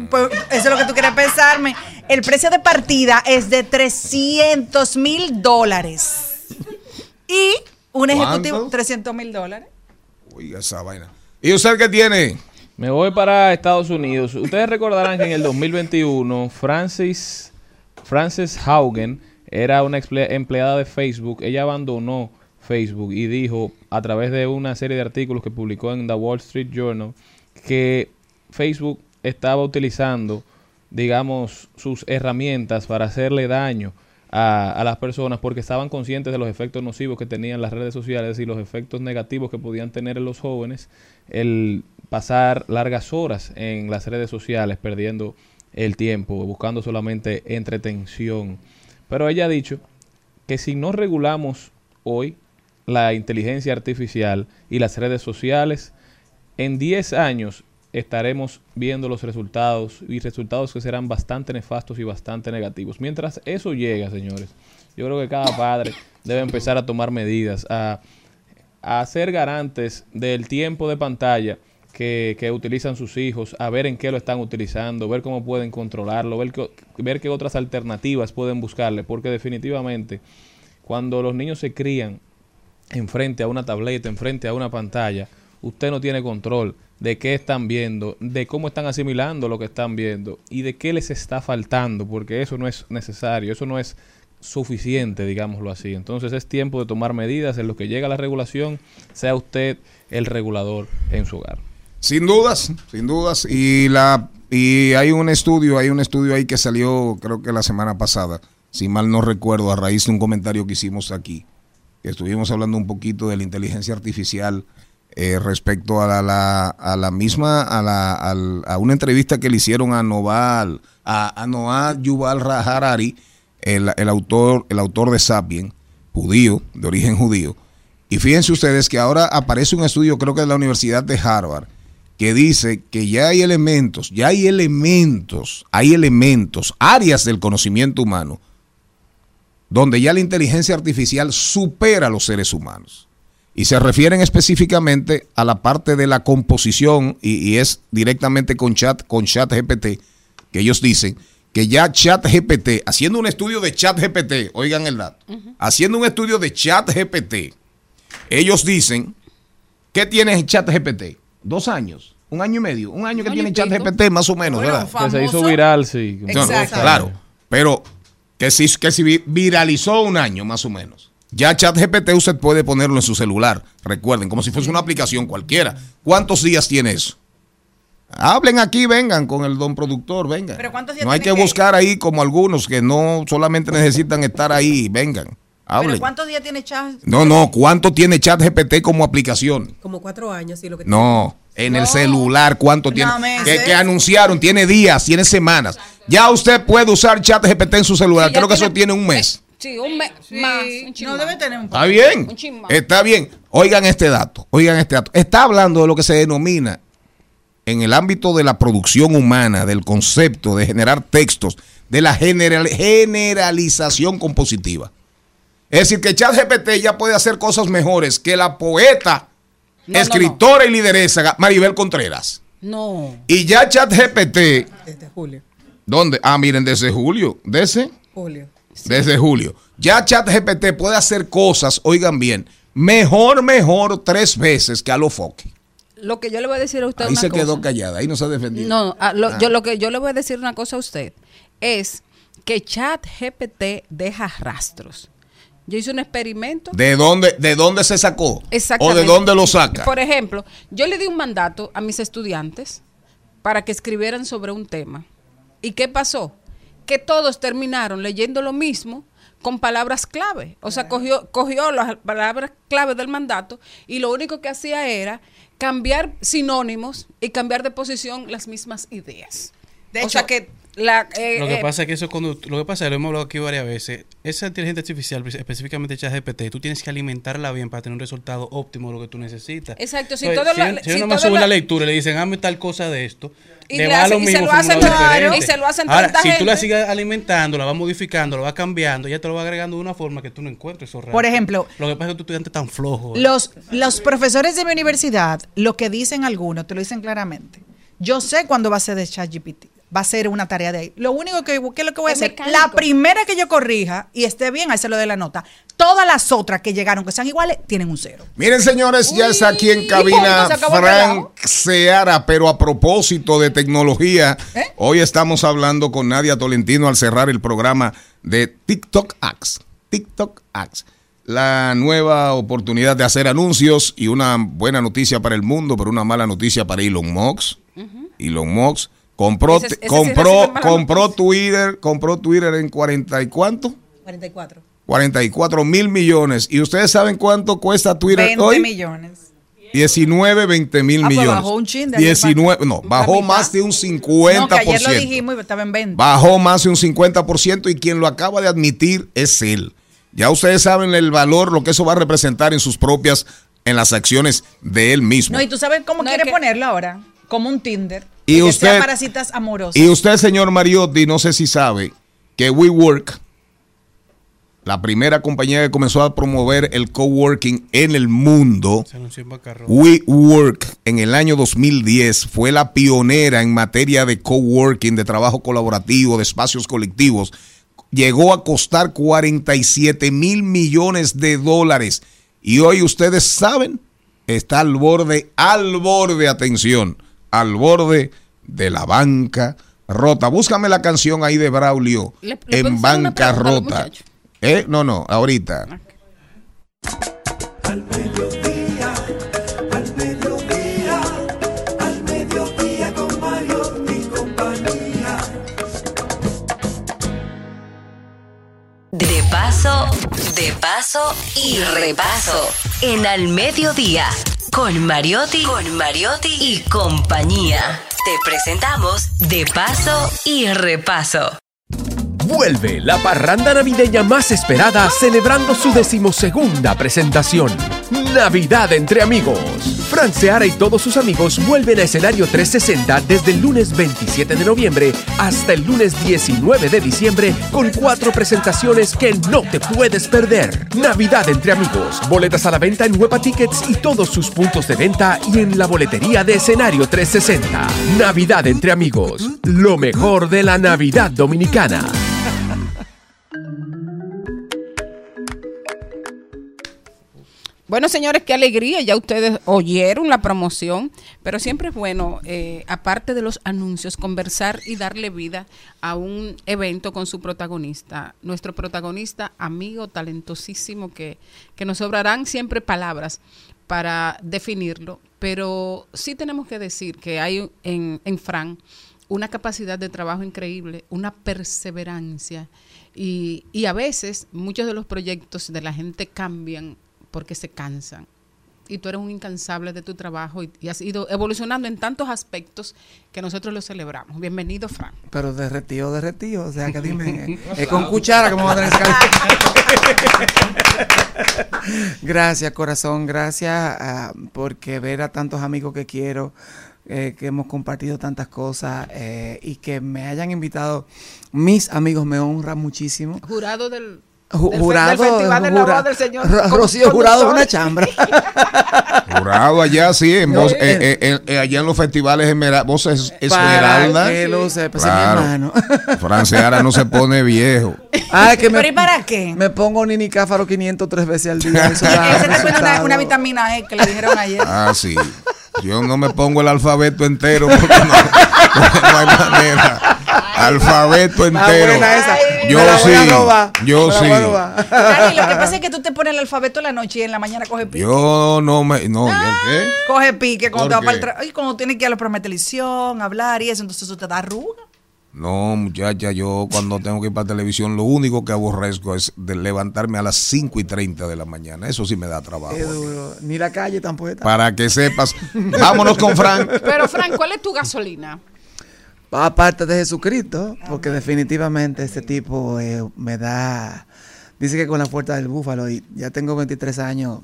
Mm. pues, eso es lo que tú quieres pensarme. El precio de partida es de 300 mil dólares. Y un ejecutivo, ¿Cuánto? 300 mil dólares. Oiga esa vaina. ¿Y usted qué tiene? Me voy para Estados Unidos. Ustedes recordarán que en el 2021 Francis, Frances Haugen era una empleada de Facebook. Ella abandonó Facebook y dijo a través de una serie de artículos que publicó en The Wall Street Journal que Facebook estaba utilizando, digamos, sus herramientas para hacerle daño a, a las personas porque estaban conscientes de los efectos nocivos que tenían las redes sociales y los efectos negativos que podían tener en los jóvenes el pasar largas horas en las redes sociales perdiendo el tiempo, buscando solamente entretención. Pero ella ha dicho que si no regulamos hoy la inteligencia artificial y las redes sociales, en 10 años estaremos viendo los resultados y resultados que serán bastante nefastos y bastante negativos. Mientras eso llega, señores, yo creo que cada padre debe empezar a tomar medidas, a, a ser garantes del tiempo de pantalla que, que utilizan sus hijos, a ver en qué lo están utilizando, ver cómo pueden controlarlo, ver, qué- ver qué otras alternativas pueden buscarle, porque definitivamente cuando los niños se crían enfrente a una tableta, enfrente a una pantalla, usted no tiene control de qué están viendo, de cómo están asimilando lo que están viendo y de qué les está faltando, porque eso no es necesario, eso no es suficiente, digámoslo así. Entonces es tiempo de tomar medidas en lo que llega la regulación, sea usted el regulador en su hogar. Sin dudas, sin dudas. Y la y hay un estudio, hay un estudio ahí que salió, creo que la semana pasada, si mal no recuerdo, a raíz de un comentario que hicimos aquí, estuvimos hablando un poquito de la inteligencia artificial eh, respecto a la, a la misma, a, la, a una entrevista que le hicieron a Noval, a, a Noah Yuval Harari, el, el autor, el autor de Sapien, judío, de origen judío. Y fíjense ustedes que ahora aparece un estudio, creo que de la Universidad de Harvard, que dice que ya hay elementos, ya hay elementos, hay elementos, áreas del conocimiento humano, donde ya la inteligencia artificial supera a los seres humanos. Y se refieren específicamente a la parte de la composición, y, y es directamente con chat, con chat GPT, que ellos dicen que ya chat GPT, haciendo un estudio de chat GPT, oigan el dato, haciendo un estudio de chat GPT, ellos dicen, ¿qué tiene chat GPT? Dos años, un año y medio, un año que año tiene y chat pico. GPT más o menos, Bueno, ¿verdad? Que se hizo viral, sí. No, no, claro, pero que si, que si viralizó un año más o menos. Ya ChatGPT usted puede ponerlo en su celular, recuerden, como si fuese una aplicación cualquiera. ¿Cuántos días tiene eso? Hablen aquí, vengan con el don productor, vengan. ¿Pero cuántos días No hay que buscar ahí como algunos que no solamente necesitan estar ahí, vengan, ¿Pero hablen. cuántos días tiene Chas? No, no, ¿cuánto tiene ChatGPT como aplicación? Como cuatro años, sí, lo que No, en el celular, ¿cuánto tiene? No, que, que anunciaron, tiene días, tiene semanas. Ya usted puede usar ChatGPT en su celular, Sí, creo que eso tiene- un mes. Sí, un mes más. un No debe tener un Está bien, Un chin más. está bien. Oigan este dato, oigan este dato. Está hablando de lo que se denomina en el ámbito de la producción humana, del concepto de generar textos, de la general- generalización compositiva. Es decir, que ChatGPT ya puede hacer cosas mejores que la poeta, No, no, escritora y lideresa Maribel Contreras. No. Y ya ChatGPT, Desde julio. ¿Dónde? Ah, miren, desde julio. ¿Desde? Julio. Desde julio. Ya ChatGPT puede hacer cosas, oigan bien, mejor, mejor tres veces que a lo foque. Lo que yo le voy a decir a usted Ahí una se cosa. quedó callada, ahí no se ha defendido. No, a lo, Ah. yo lo que yo le voy a decir una cosa a usted es que Chat GPT deja rastros. Yo hice un experimento. ¿De dónde, ¿De dónde se sacó? ¿O Exactamente. de dónde lo saca? Por ejemplo, yo le di un mandato a mis estudiantes para que escribieran sobre un tema. ¿Y qué pasó? Que todos terminaron leyendo lo mismo con palabras clave. O sea, cogió, cogió las palabras clave del mandato y lo único que hacía era cambiar sinónimos y cambiar de posición las mismas ideas. De o hecho, sea que la, eh, Lo que eh, pasa es que eso cuando lo que pasa, lo hemos hablado aquí varias veces, esa inteligencia artificial, específicamente ChatGPT, tú tienes que alimentarla bien para tener un resultado óptimo de lo que tú necesitas. Exacto, si Entonces, todo si, la- si si uno todo sube la- la lectura y le dicen, hazme tal cosa de esto, Y le va a hace- lo y se mismo lo hacen claro, y se lo hacen Ahora, si tú la gente. sigues alimentando, la vas modificando, la vas cambiando, ya te lo va agregando de una forma que tú no encuentres eso Por ejemplo, lo que pasa es que tu estudiante es tan flojo. ¿eh? Los, los profesores de mi universidad, lo que dicen algunos, te lo dicen claramente. Yo sé cuándo va a ser de ChatGPT. Va a ser una tarea de ahí. Lo único que, ¿qué es lo que voy a Es hacer? mecánico. La primera que yo corrija y esté bien, ahí se lo dé la nota. Todas las otras que llegaron, que sean iguales, tienen un cero. Miren, señores, ya está aquí en ¿y cabina Frank Seara, pero a propósito de tecnología, ¿Eh? hoy estamos hablando con Nadia Tolentino al cerrar el programa de TikTok Ads. TikTok Ads. La nueva oportunidad de hacer anuncios y una buena noticia para el mundo, pero una mala noticia para Elon Musk. Elon Musk compró, Ese- ese sí compró, malas compró Twitter, compró Twitter en 40 y cuánto? 44. 44 mil millones. ¿Y ustedes saben cuánto cuesta Twitter 20 hoy? millones. 19, 20 mil Ah, pues millones. bajó un chin de ayer 19, no, bajó más de un No, 50%. que ayer lo dijimos y estaba en 20. Bajó más de un 50% y quien lo acaba de admitir es él. Ya ustedes saben el valor, lo que eso va a representar en sus propias, en las acciones de él mismo. No, y tú sabes cómo No, quiere es que- ponerlo ahora. Como un Tinder. Y que usted- sea para citas amorosas. Y usted, señor Mariotti, no sé si sabe que WeWork, la primera compañía que comenzó a promover el coworking en el mundo, Se anunció en. WeWork en el año 2010 fue la pionera en materia de coworking, de trabajo colaborativo, de espacios colectivos. Llegó a costar 47 mil millones de dólares. Y hoy ustedes saben, está al borde, al borde, atención, al borde de la banca rota. Búscame la canción ahí de Braulio ¿Le- le puedo en hacer una pregunta a los bancarrota. muchachos? ¿Eh? No, no, ahorita. Al mediodía, al mediodía, al mediodía con Mario y compañía. De paso, de paso y repaso. En Al Mediodía, con Mariotti, con Mariotti y compañía. Te presentamos De paso y repaso. Vuelve la parranda navideña más esperada celebrando su decimosegunda presentación. Navidad entre amigos. Fran Seara y todos sus amigos vuelven a escenario 360 desde el lunes 27 de noviembre hasta el lunes 19 de diciembre con cuatro presentaciones que no te puedes perder. Navidad entre amigos. Boletas a la venta en Huepa Tickets y todos sus puntos de venta y en la boletería de escenario 360. Navidad entre amigos. Lo mejor de la Navidad dominicana. Bueno, señores, qué alegría. Ya ustedes oyeron la promoción, pero siempre es bueno, eh, aparte de los anuncios, conversar y darle vida a un evento con su protagonista. Nuestro protagonista, amigo talentosísimo, que, que nos sobrarán siempre palabras para definirlo, pero sí tenemos que decir que hay en, en Fran una capacidad de trabajo increíble, una perseverancia y, y a veces muchos de los proyectos de la gente cambian porque se cansan. Y tú eres un incansable de tu trabajo y, y has ido evolucionando en tantos aspectos que nosotros lo celebramos. Bienvenido, Fran. Pero derretido, derretido. O sea, que dime, eh, es con cuchara que me voy a tener. Gracias, corazón. Gracias ah, porque ver a tantos amigos que quiero, eh, que hemos compartido tantas cosas eh, y que me hayan invitado. Mis amigos me honran muchísimo. Jurado del Ju- Del jurado, del Festival del jura- Lavado del Señor Rocío Jurado es una chambra. Jurado allá, sí, en voz- eh, eh, eh, eh, allá en los festivales Esmera- voces Para Esmeralda. que lo sepa, ese es mi Claro. hermano. Franceara no se pone viejo. Ah, que me, ¿Pero y para qué? me pongo Nini Cáfaro 503 veces al día. eso da Él se está poniendo una, una vitamina E que le dijeron ayer. Ah, sí. Yo no me pongo el alfabeto entero porque no, porque no hay manera. Alfabeto Ah, entero. Yo sí. Yo sí. Dani, lo que pasa es que tú te pones el alfabeto en la noche y en la mañana coge pique. Yo no me. No, ¿yo qué? Coge pique cuando te ¿Por va para el trabajo. Y cuando tienes que ir a la programa de televisión, hablar y eso, entonces eso te da arruga. No, muchacha, yo cuando tengo que ir para televisión, lo único que aborrezco es de levantarme a las 5 y 30 de la mañana. Eso sí me da trabajo. Qué duro. Ni la calle tampoco está. Para que sepas. Vámonos con Frank. Pero, Frank, ¿cuál es tu gasolina? Aparte de Jesucristo, porque definitivamente este tipo eh, me da, dice que con la fuerza del búfalo, y ya tengo 23 años,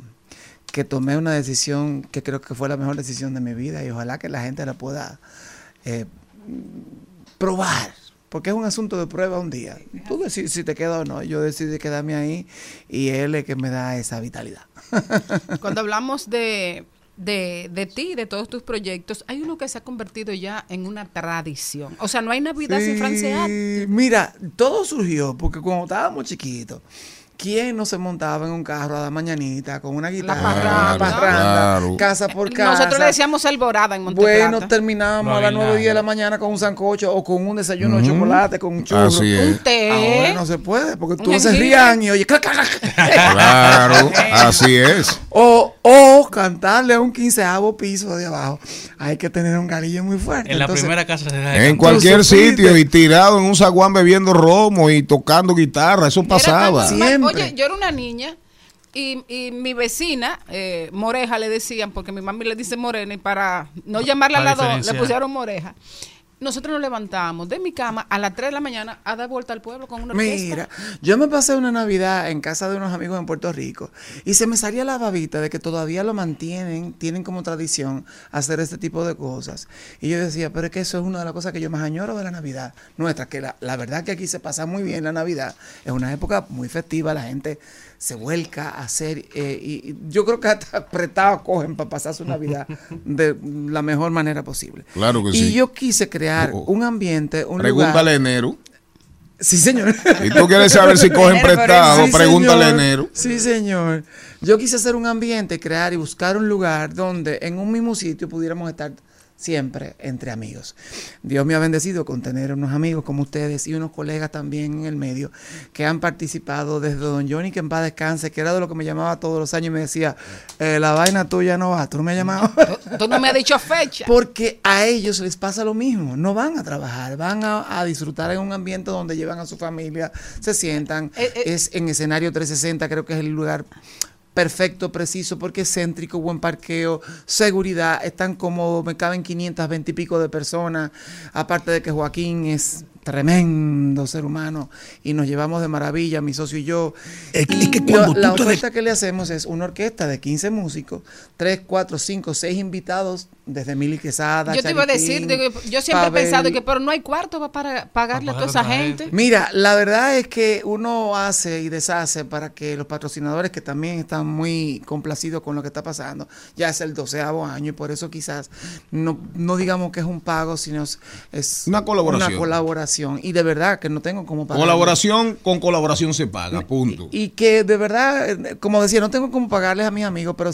que tomé una decisión que creo que fue la mejor decisión de mi vida y ojalá que la gente la pueda eh, probar, porque es un asunto de prueba un día. Tú decides si te quedas o no, yo decidí quedarme ahí y él es que me da esa vitalidad. Cuando hablamos de, de, de ti, de todos tus proyectos, hay uno que se ha convertido ya en una tradición. O sea, no hay Navidad sin francear. Sí, Mira, todo surgió porque cuando estábamos chiquitos, ¿quién no se montaba en un carro a la mañanita con una guitarra, parranda. parranda, Claro. casa por casa? Nosotros le decíamos alborada en Bueno, Monteplata. terminábamos a las 9 10 de la mañana con un sancocho o con un desayuno de chocolate, con un churro. Así es. Un té. Ahora no se puede porque tú haces rían y oye. Claro, así es. o, o cantarle a un quinceavo piso de abajo. Hay que tener un galillo muy fuerte. En la primera casa se de En cualquier sitio y tirado en un zaguán bebiendo romo y tocando guitarra, eso Era pasaba. tan normal. Siempre. Oye, yo era una niña y, y mi vecina, eh, Moreja le decían, porque mi mami le dice Morena y para no llamarla a la dos, le pusieron Moreja. Nosotros nos levantábamos de mi cama a las 3 de la mañana a dar vuelta al pueblo con una orquesta. Mira, yo me pasé una Navidad en casa de unos amigos en Puerto Rico y se me salía la babita de que todavía lo mantienen, tienen como tradición hacer este tipo de cosas. Y yo decía, pero es que eso es una de las cosas que yo más añoro de la Navidad nuestra, que la, la verdad que aquí se pasa muy bien la Navidad. Es una época muy festiva, la gente se vuelca a hacer, eh, y, y yo creo que hasta apretado cogen para pasar su Navidad de la mejor manera posible. Claro que y sí. yo quise crear Oh. un ambiente, un Pregúntale a lugar... enero. Sí, señor. Si tú quieres saber si cogen prestado, Sí, pregúntale a señor. enero. Sí, señor. Yo quise hacer un ambiente, crear y buscar un lugar donde en un mismo sitio pudiéramos estar siempre entre amigos. Dios me ha bendecido con tener unos amigos como ustedes y unos colegas también en el medio que han participado desde Don Johnny, que en paz descanse, que era de lo que me llamaba todos los años y me decía, eh, la vaina tuya no va, tú no me has llamado. Tú no me has dicho fecha. Porque a ellos les pasa lo mismo, no van a trabajar, van a, a disfrutar en un ambiente donde llevan a su familia, se sientan, Eh, eh. es en escenario 360, creo que es el lugar perfecto, preciso, porque es céntrico, buen parqueo, seguridad, están como, me caben 520 y pico de personas, aparte de que Joaquín es tremendo ser humano y nos llevamos de maravilla, mi socio y yo. Es que- es que Y cuando la te oferta que le hacemos es una orquesta de 15 músicos, 3, 4, 5, 6 invitados, desde Mili Quesada, Yo te iba a decir, digo, yo siempre Pavel. he pensado que, pero no hay cuarto pa- para pagarle a toda esa gente. Mira, la verdad es que uno hace y deshace para que los patrocinadores que también están muy complacidos con lo que está pasando, ya es el doceavo año y por eso quizás no, no digamos que es un pago, sino es, es Una colaboración. una colaboración. Y de verdad que no tengo cómo pagar. Colaboración con colaboración se paga, punto. Y que de verdad, eh, como decía, no tengo cómo pagarles a mis amigos, pero,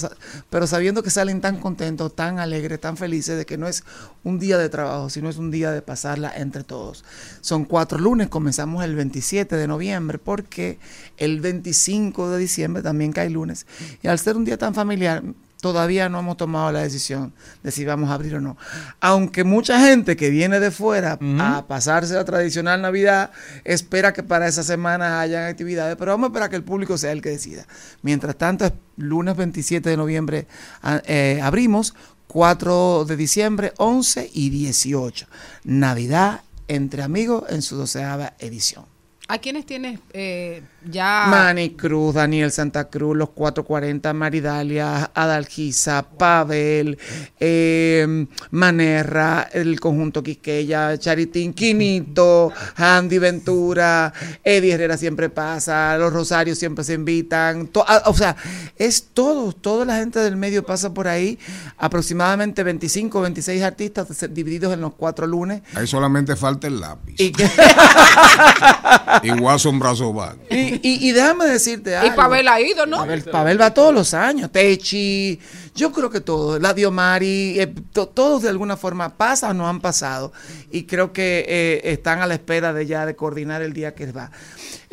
pero sabiendo que salen tan contentos, tan alegres, tan felices de que no es un día de trabajo, sino es un día de pasarla entre todos. Son cuatro lunes, comenzamos el 27 de noviembre, porque el 25 de diciembre también cae lunes. Y al ser un día tan familiar, todavía no hemos tomado la decisión de si vamos a abrir o no. Aunque mucha gente que viene de fuera a pasarse la tradicional Navidad espera que para esa semana hayan actividades, pero vamos a esperar que el público sea el que decida. Mientras tanto, es lunes 27 de noviembre a- eh, abrimos, 4 de diciembre, 11 y 18. Navidad entre amigos en su doceava edición. ¿A quiénes tienes eh, ya? Manny Cruz, Daniel Santa Cruz, los 440, Maridalia, Adalgisa, Pavel, eh, Manerra, el conjunto Quisqueya, Charitín, Quinito, Andy Ventura, Eddie Herrera siempre pasa, los Rosarios siempre se invitan. to- ah, o sea, es todo, toda la gente del medio pasa por ahí, aproximadamente 25, 26 artistas divididos en los cuatro lunes. Ahí solamente falta el lápiz. Y, que- Y Watson Brazo Bag. y, y- y déjame decirte algo. Y Pavel ha ido, ¿no? Pavel, Pavel va todos los años. Techi, yo creo que todos. La Diomari, eh, to- todos de alguna forma pasan o no han pasado. Y creo que eh, están a la espera de ya de coordinar el día que va.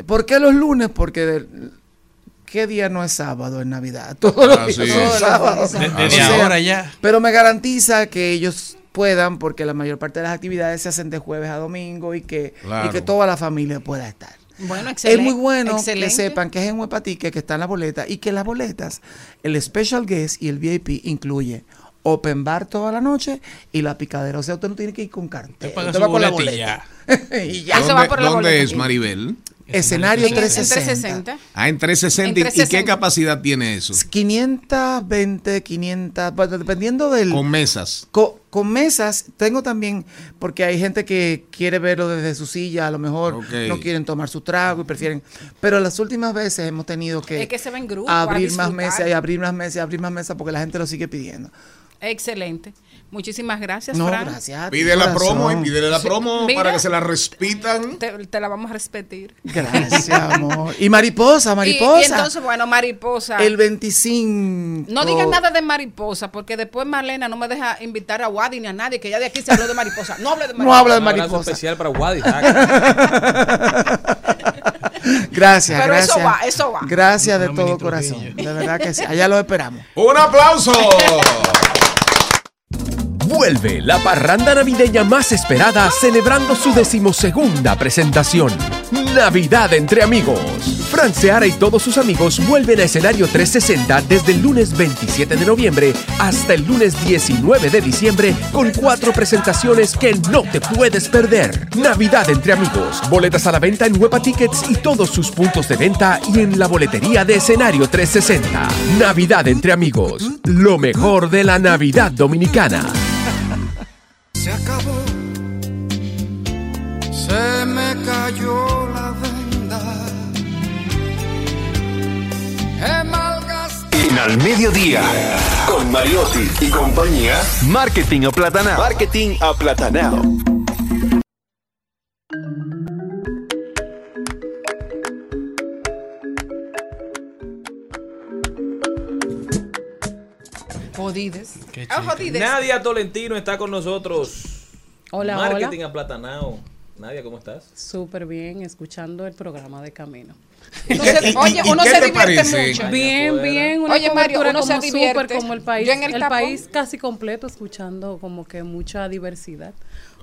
¿Por qué los lunes? Porque de- ¿qué día no es sábado en Navidad? Todos los Ah, días sí. son sábados. días. De- desde O sea, ahora ya. Pero me garantiza que ellos puedan, porque la mayor parte de las actividades se hacen de jueves a domingo y que, y que toda la familia pueda estar. Bueno, Es excelente. muy bueno excelente. que sepan que es en Huepatique que está en la boleta y que las boletas, el special guest y el VIP incluye open bar toda la noche y la picadera. O sea, usted no tiene que ir con cartel. paga Usted va con la boleta y ya. Eso va ¿Dónde, por la dónde boleta. es Maribel? Escenario En- en 360. 360. Ah, en 360. En ¿Y- ¿Y qué 360. capacidad tiene eso? 520, 500, bueno, dependiendo del... Con mesas. Co- con mesas, tengo también, porque hay gente que quiere verlo desde su silla, a lo mejor no quieren tomar su trago y prefieren. Pero las últimas veces hemos tenido que, Es que se ven grupos abrir más mesas y abrir más mesas y abrir más mesas porque la gente lo sigue pidiendo. Excelente. Muchísimas gracias, No, Fran. gracias. ti, la promo y pídele la Sí. promo Mira. para que se la respitan. Te, te la vamos a repetir. Gracias, amor. Y mariposa, mariposa. y entonces, bueno, mariposa. el 25. No digas nada de mariposa, porque después Marlena no me deja invitar a Wadi ni a nadie, que ya de aquí se habló de mariposa. No hable de mariposa. No habla de Un abrazo mariposa. especial para Wadi. Gracias, Pero eso gracias. va, eso va. Gracias de todo corazón. De verdad que sí. Allá lo esperamos. ¡Un aplauso! Vuelve la parranda navideña más esperada celebrando su decimosegunda presentación. Navidad entre amigos. Fran Seara y todos sus amigos vuelven a escenario 360 desde el lunes 27 de noviembre hasta el lunes 19 de diciembre con cuatro presentaciones que no te puedes perder. Navidad entre amigos. Boletas a la venta en Huepa Tickets y todos sus puntos de venta y en la boletería de escenario 360. Navidad entre amigos. Lo mejor de la Navidad dominicana. Cayó la venda. En al mediodía, con Mariotti y compañía, Marketing Aplatanao. Marketing Aplatanao. Jodides. Qué Ah, jodides. Nadia Tolentino está con nosotros. Hola, Marketing hola. aplatanao. Nadia, ¿cómo estás? Súper bien, escuchando el programa de camino. Se- oye, uno qué se te divierte parece? mucho. Bien, bien. Una Oye, Mario, uno se como divierte. súper como el país. Yo en el el país casi completo, escuchando como que mucha diversidad.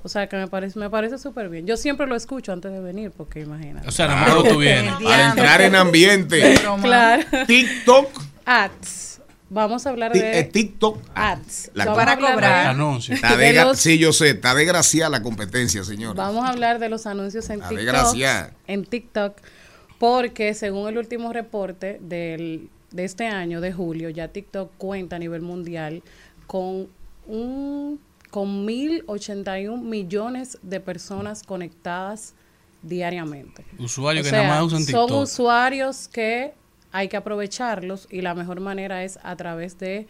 O sea, que me parece me parece súper bien. Yo siempre lo escucho antes de venir, porque imagínate. O sea, nada más lo tú vienes. Para entrar en ambiente. Claro. TikTok. Ads. Vamos a hablar de eh, TikTok. ads. La- Para cobrar. Anuncios. Está de De gra- los- Sí, yo sé, está desgraciada la competencia, señor. Vamos a hablar de los anuncios en TikTok. desgracia. En TikTok, porque según el último reporte del, de este año, de julio, ya TikTok cuenta a nivel mundial con un con 1.081 millones de personas conectadas diariamente. Usuarios O que nada más usan Son TikTok. usuarios que hay que aprovecharlos y la mejor manera es a través de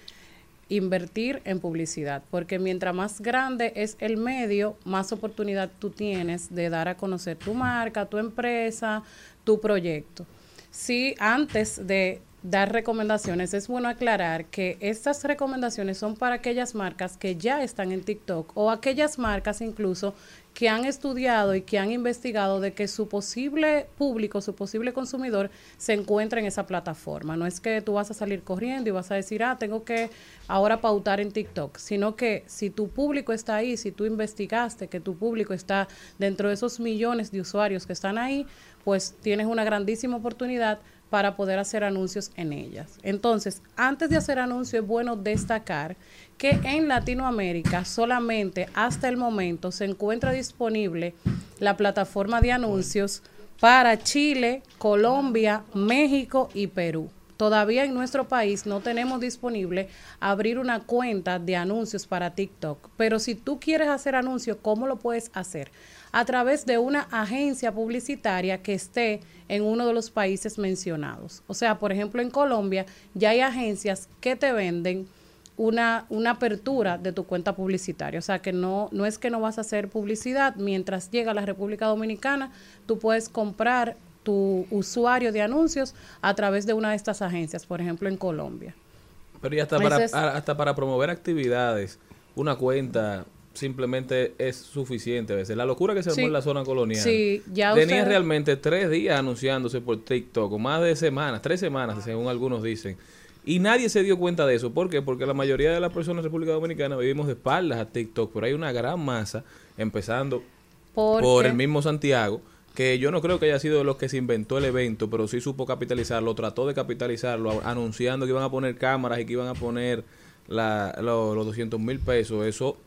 invertir en publicidad, porque mientras más grande es el medio, más oportunidad tú tienes de dar a conocer tu marca, tu empresa, tu proyecto. Si antes de dar recomendaciones, es bueno aclarar que estas recomendaciones son para aquellas marcas que ya están en TikTok o aquellas marcas incluso que han estudiado y que han investigado de que su posible público, su posible consumidor se encuentra en esa plataforma. No es que tú vas a salir corriendo y vas a decir, ah, tengo que ahora pautar en TikTok, sino que si tu público está ahí, si tú investigaste que tu público está dentro de esos millones de usuarios que están ahí, pues tienes una grandísima oportunidad para poder hacer anuncios en ellas. Entonces, antes de hacer anuncios es bueno destacar que en Latinoamérica solamente hasta el momento se encuentra disponible la plataforma de anuncios para Chile, Colombia, México y Perú. Todavía en nuestro país no tenemos disponible abrir una cuenta de anuncios para TikTok, pero si tú quieres hacer anuncios, ¿cómo lo puedes hacer? A través de una agencia publicitaria que esté en uno de los países mencionados. O sea, por ejemplo, en Colombia ya hay agencias que te venden una, una apertura de tu cuenta publicitaria. O sea, que no, no es que no vas a hacer publicidad. Mientras llega a la República Dominicana, tú puedes comprar tu usuario de anuncios a través de una de estas agencias, por ejemplo, en Colombia. Pero y hasta para, hasta para promover actividades, una cuenta simplemente es suficiente a veces. La locura que se armó Sí. en la zona colonial. Sí, ya Tenía usted- realmente tres días anunciándose por TikTok, o más de semanas, tres semanas, según algunos dicen. Y nadie se dio cuenta de eso. ¿Por qué? Porque la mayoría de las personas en República Dominicana vivimos de espaldas a TikTok, pero hay una gran masa, empezando por el mismo Santiago, que yo no creo que haya sido de los que se inventó el evento, pero sí supo capitalizarlo, trató de capitalizarlo, anunciando que iban a poner cámaras y que iban a poner la- lo- los 200 mil pesos. Eso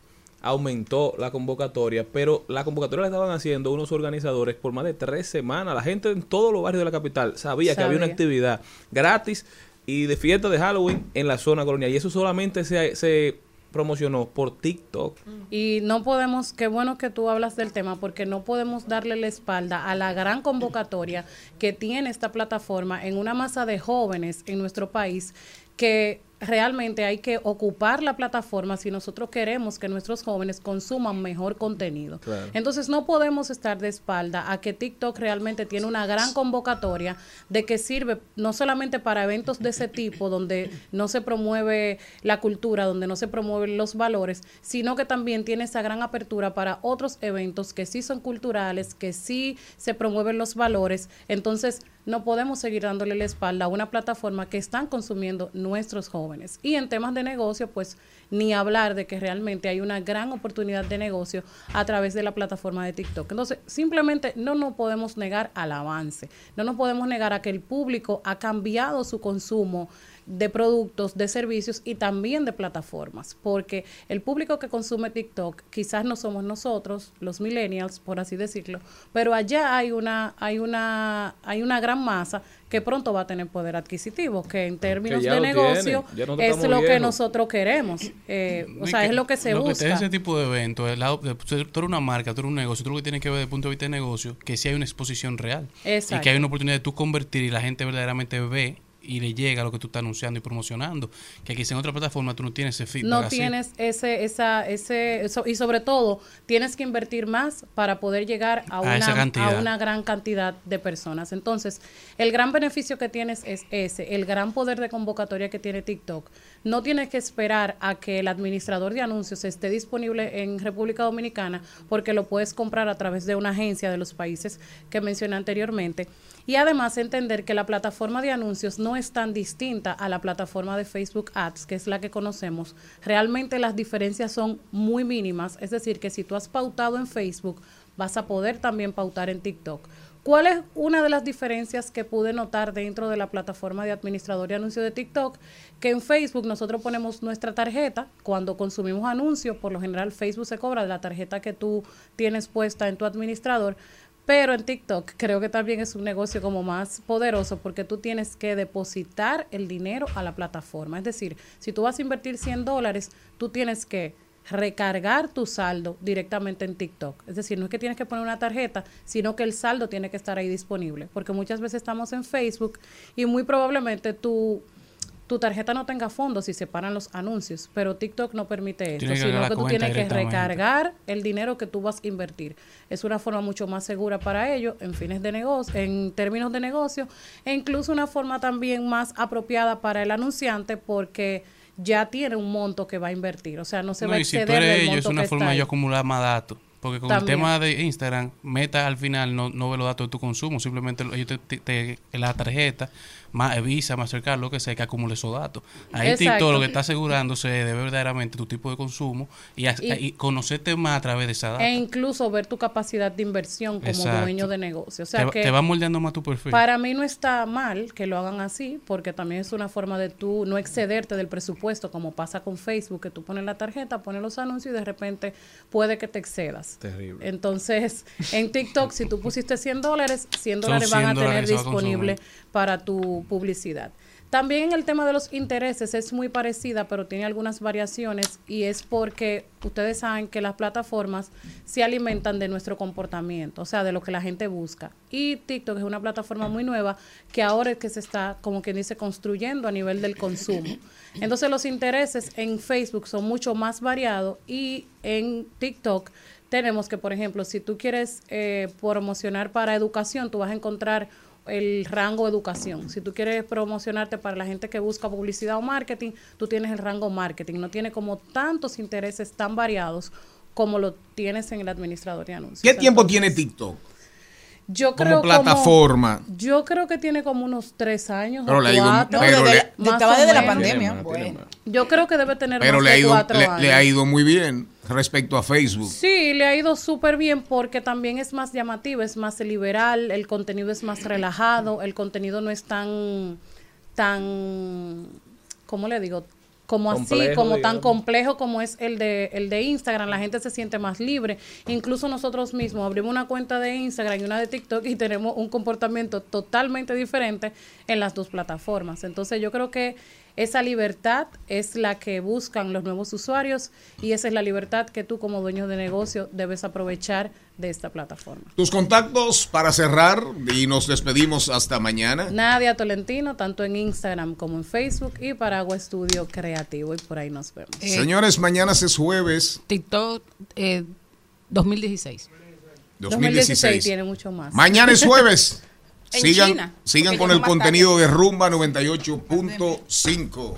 aumentó la convocatoria, pero la convocatoria la estaban haciendo unos organizadores por más de tres semanas. La gente en todos los barrios de la capital sabía, que había una actividad gratis y de fiesta de Halloween en la zona colonial. Y eso solamente se, se promocionó por TikTok. Y no podemos, qué bueno que tú hablas del tema, porque no podemos darle la espalda a la gran convocatoria que tiene esta plataforma en una masa de jóvenes en nuestro país que realmente hay que ocupar la plataforma si nosotros queremos que nuestros jóvenes consuman mejor contenido. Claro. Entonces no podemos estar de espalda a que TikTok realmente tiene una gran convocatoria de que sirve no solamente para eventos de ese tipo donde no se promueve la cultura, donde no se promueven los valores, sino que también tiene esa gran apertura para otros eventos que sí son culturales, que sí se promueven los valores. Entonces no podemos seguir dándole la espalda a una plataforma que están consumiendo nuestros jóvenes. Y en temas de negocio, pues ni hablar de que realmente hay una gran oportunidad de negocio a través de la plataforma de TikTok. Entonces, simplemente no nos podemos negar al avance, no nos podemos negar a que el público ha cambiado su consumo de productos, de servicios y también de plataformas, porque el público que consume TikTok quizás no somos nosotros, los millennials, por así decirlo, pero allá hay una hay una hay una gran masa que pronto va a tener poder adquisitivos, que en términos de negocio tiene, es lo que nosotros queremos, eh, o No, y sea, que es lo que se lo busca. ese tipo de eventos, el lado de- tú eres una marca, tú eres un negocio, tú lo que tienes que ver desde el punto de vista de negocio, que si hay una exposición real. Y Exacto. que hay una oportunidad de tú convertir y la gente verdaderamente ve y le llega lo que tú estás anunciando y promocionando. Que quizás en otra plataforma tú no tienes ese feedback. no así. tienes ese esa ese eso- y sobre todo tienes que invertir más para poder llegar a, A una a una gran cantidad de personas entonces el gran beneficio que tienes es ese el gran poder de convocatoria que tiene TikTok no tienes que esperar a que el administrador de anuncios esté disponible en República Dominicana porque lo puedes comprar a través de una agencia de los países que mencioné anteriormente y además entender que la plataforma de anuncios no es tan distinta a la plataforma de Facebook Ads, que es la que conocemos. Realmente las diferencias son muy mínimas, es decir, que si tú has pautado en Facebook, vas a poder también pautar en TikTok. ¿Cuál es una de las diferencias que pude notar dentro de la plataforma de administrador de anuncios de TikTok? Que en Facebook nosotros ponemos nuestra tarjeta cuando consumimos anuncios, por lo general Facebook se cobra de la tarjeta que tú tienes puesta en tu administrador, pero en TikTok creo que también es un negocio como más poderoso porque tú tienes que depositar el dinero a la plataforma. Es decir, si tú vas a invertir 100 dólares, tú tienes que recargar tu saldo directamente en TikTok. Es decir, no es que tienes que poner una tarjeta, sino que el saldo tiene que estar ahí disponible. Porque muchas veces estamos en Facebook y muy probablemente tu, tu tarjeta no tenga fondos si se paran los anuncios, pero TikTok no permite esto, Tienes que sino que la tú tienes que recargar el dinero que tú vas a invertir. Es una forma mucho más segura para ello en fines de negocio, en términos de negocio, e incluso una forma también más apropiada para el anunciante porque ya tiene un monto que va a invertir, o sea, no se No, va a y si tú exceder eres ellos, es monto una que forma de yo acumular más datos. Porque con También. el tema de Instagram, Meta al final no, no ve los datos de tu consumo, simplemente lo- ellos te, te- te- la tarjeta, más Visa, Mastercard, lo que sea, que acumule esos datos. Ahí Exacto. TikTok lo que está asegurándose de ver verdaderamente tu tipo de consumo y, Y- y conocerte más a través de esa data. E incluso ver tu capacidad de inversión como Exacto. dueño de negocio. O sea te, va- que te va moldeando más tu perfil. Para mí no está mal que lo hagan así, porque también es una forma de tú no excederte del presupuesto, como pasa con Facebook, que tú pones la tarjeta, pones los anuncios y de repente puede que te excedas. Terrible. Entonces, en TikTok, si tú pusiste 100 dólares, 100 Son dólares van a 100 tener disponible. Para tu publicidad. También en el tema de los intereses es muy parecida, pero tiene algunas variaciones y es porque ustedes saben que las plataformas se alimentan de nuestro comportamiento, o sea, de lo que la gente busca. Y TikTok es una plataforma muy nueva que ahora es que se está, como quien dice, construyendo a nivel del consumo. Entonces los intereses en Facebook son mucho más variados y en TikTok tenemos que, por ejemplo, si tú quieres eh, promocionar para educación, tú vas a encontrar el rango educación. Si tú quieres promocionarte para la gente que busca publicidad o marketing, tú tienes el rango marketing. No tiene como tantos intereses tan variados como lo tienes en el administrador de anuncios. ¿Qué tiempo Entonces, tiene TikTok? Yo como creo plataforma? yo creo que tiene como unos tres años Pero o le ha ido- cuatro. pero desde le- estaba desde la pandemia. Tiene más, tiene Bueno. Yo creo que debe tener Pero más le ha, de ido, cuatro le, años. le ha ido muy bien respecto a Facebook. Sí, le ha ido súper bien porque también es más llamativo, es más liberal, el contenido es más relajado, el contenido no es tan, tan, ¿cómo le digo? Como así, como tan complejo como es el de, el de Instagram, la gente se siente más libre. Incluso nosotros mismos abrimos una cuenta de Instagram y una de TikTok y tenemos un comportamiento totalmente diferente en las dos plataformas. Entonces yo creo que esa libertad es la que buscan los nuevos usuarios y esa es la libertad que tú como dueño de negocio debes aprovechar de esta plataforma. Tus contactos para cerrar y nos despedimos hasta mañana. Nadia Tolentino, tanto en Instagram como en Facebook y Paragua Estudio Creativo y por ahí nos vemos. Señores, mañana es jueves TikTok eh, 2016. 2016. tiene mucho más. Mañana es jueves. En sigan China, sigan con el contenido de Rumba 98.5.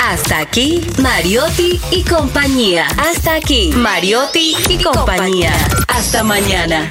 Hasta aquí, Mariotti y compañía. Hasta aquí, Mariotti y compañía. Hasta mañana.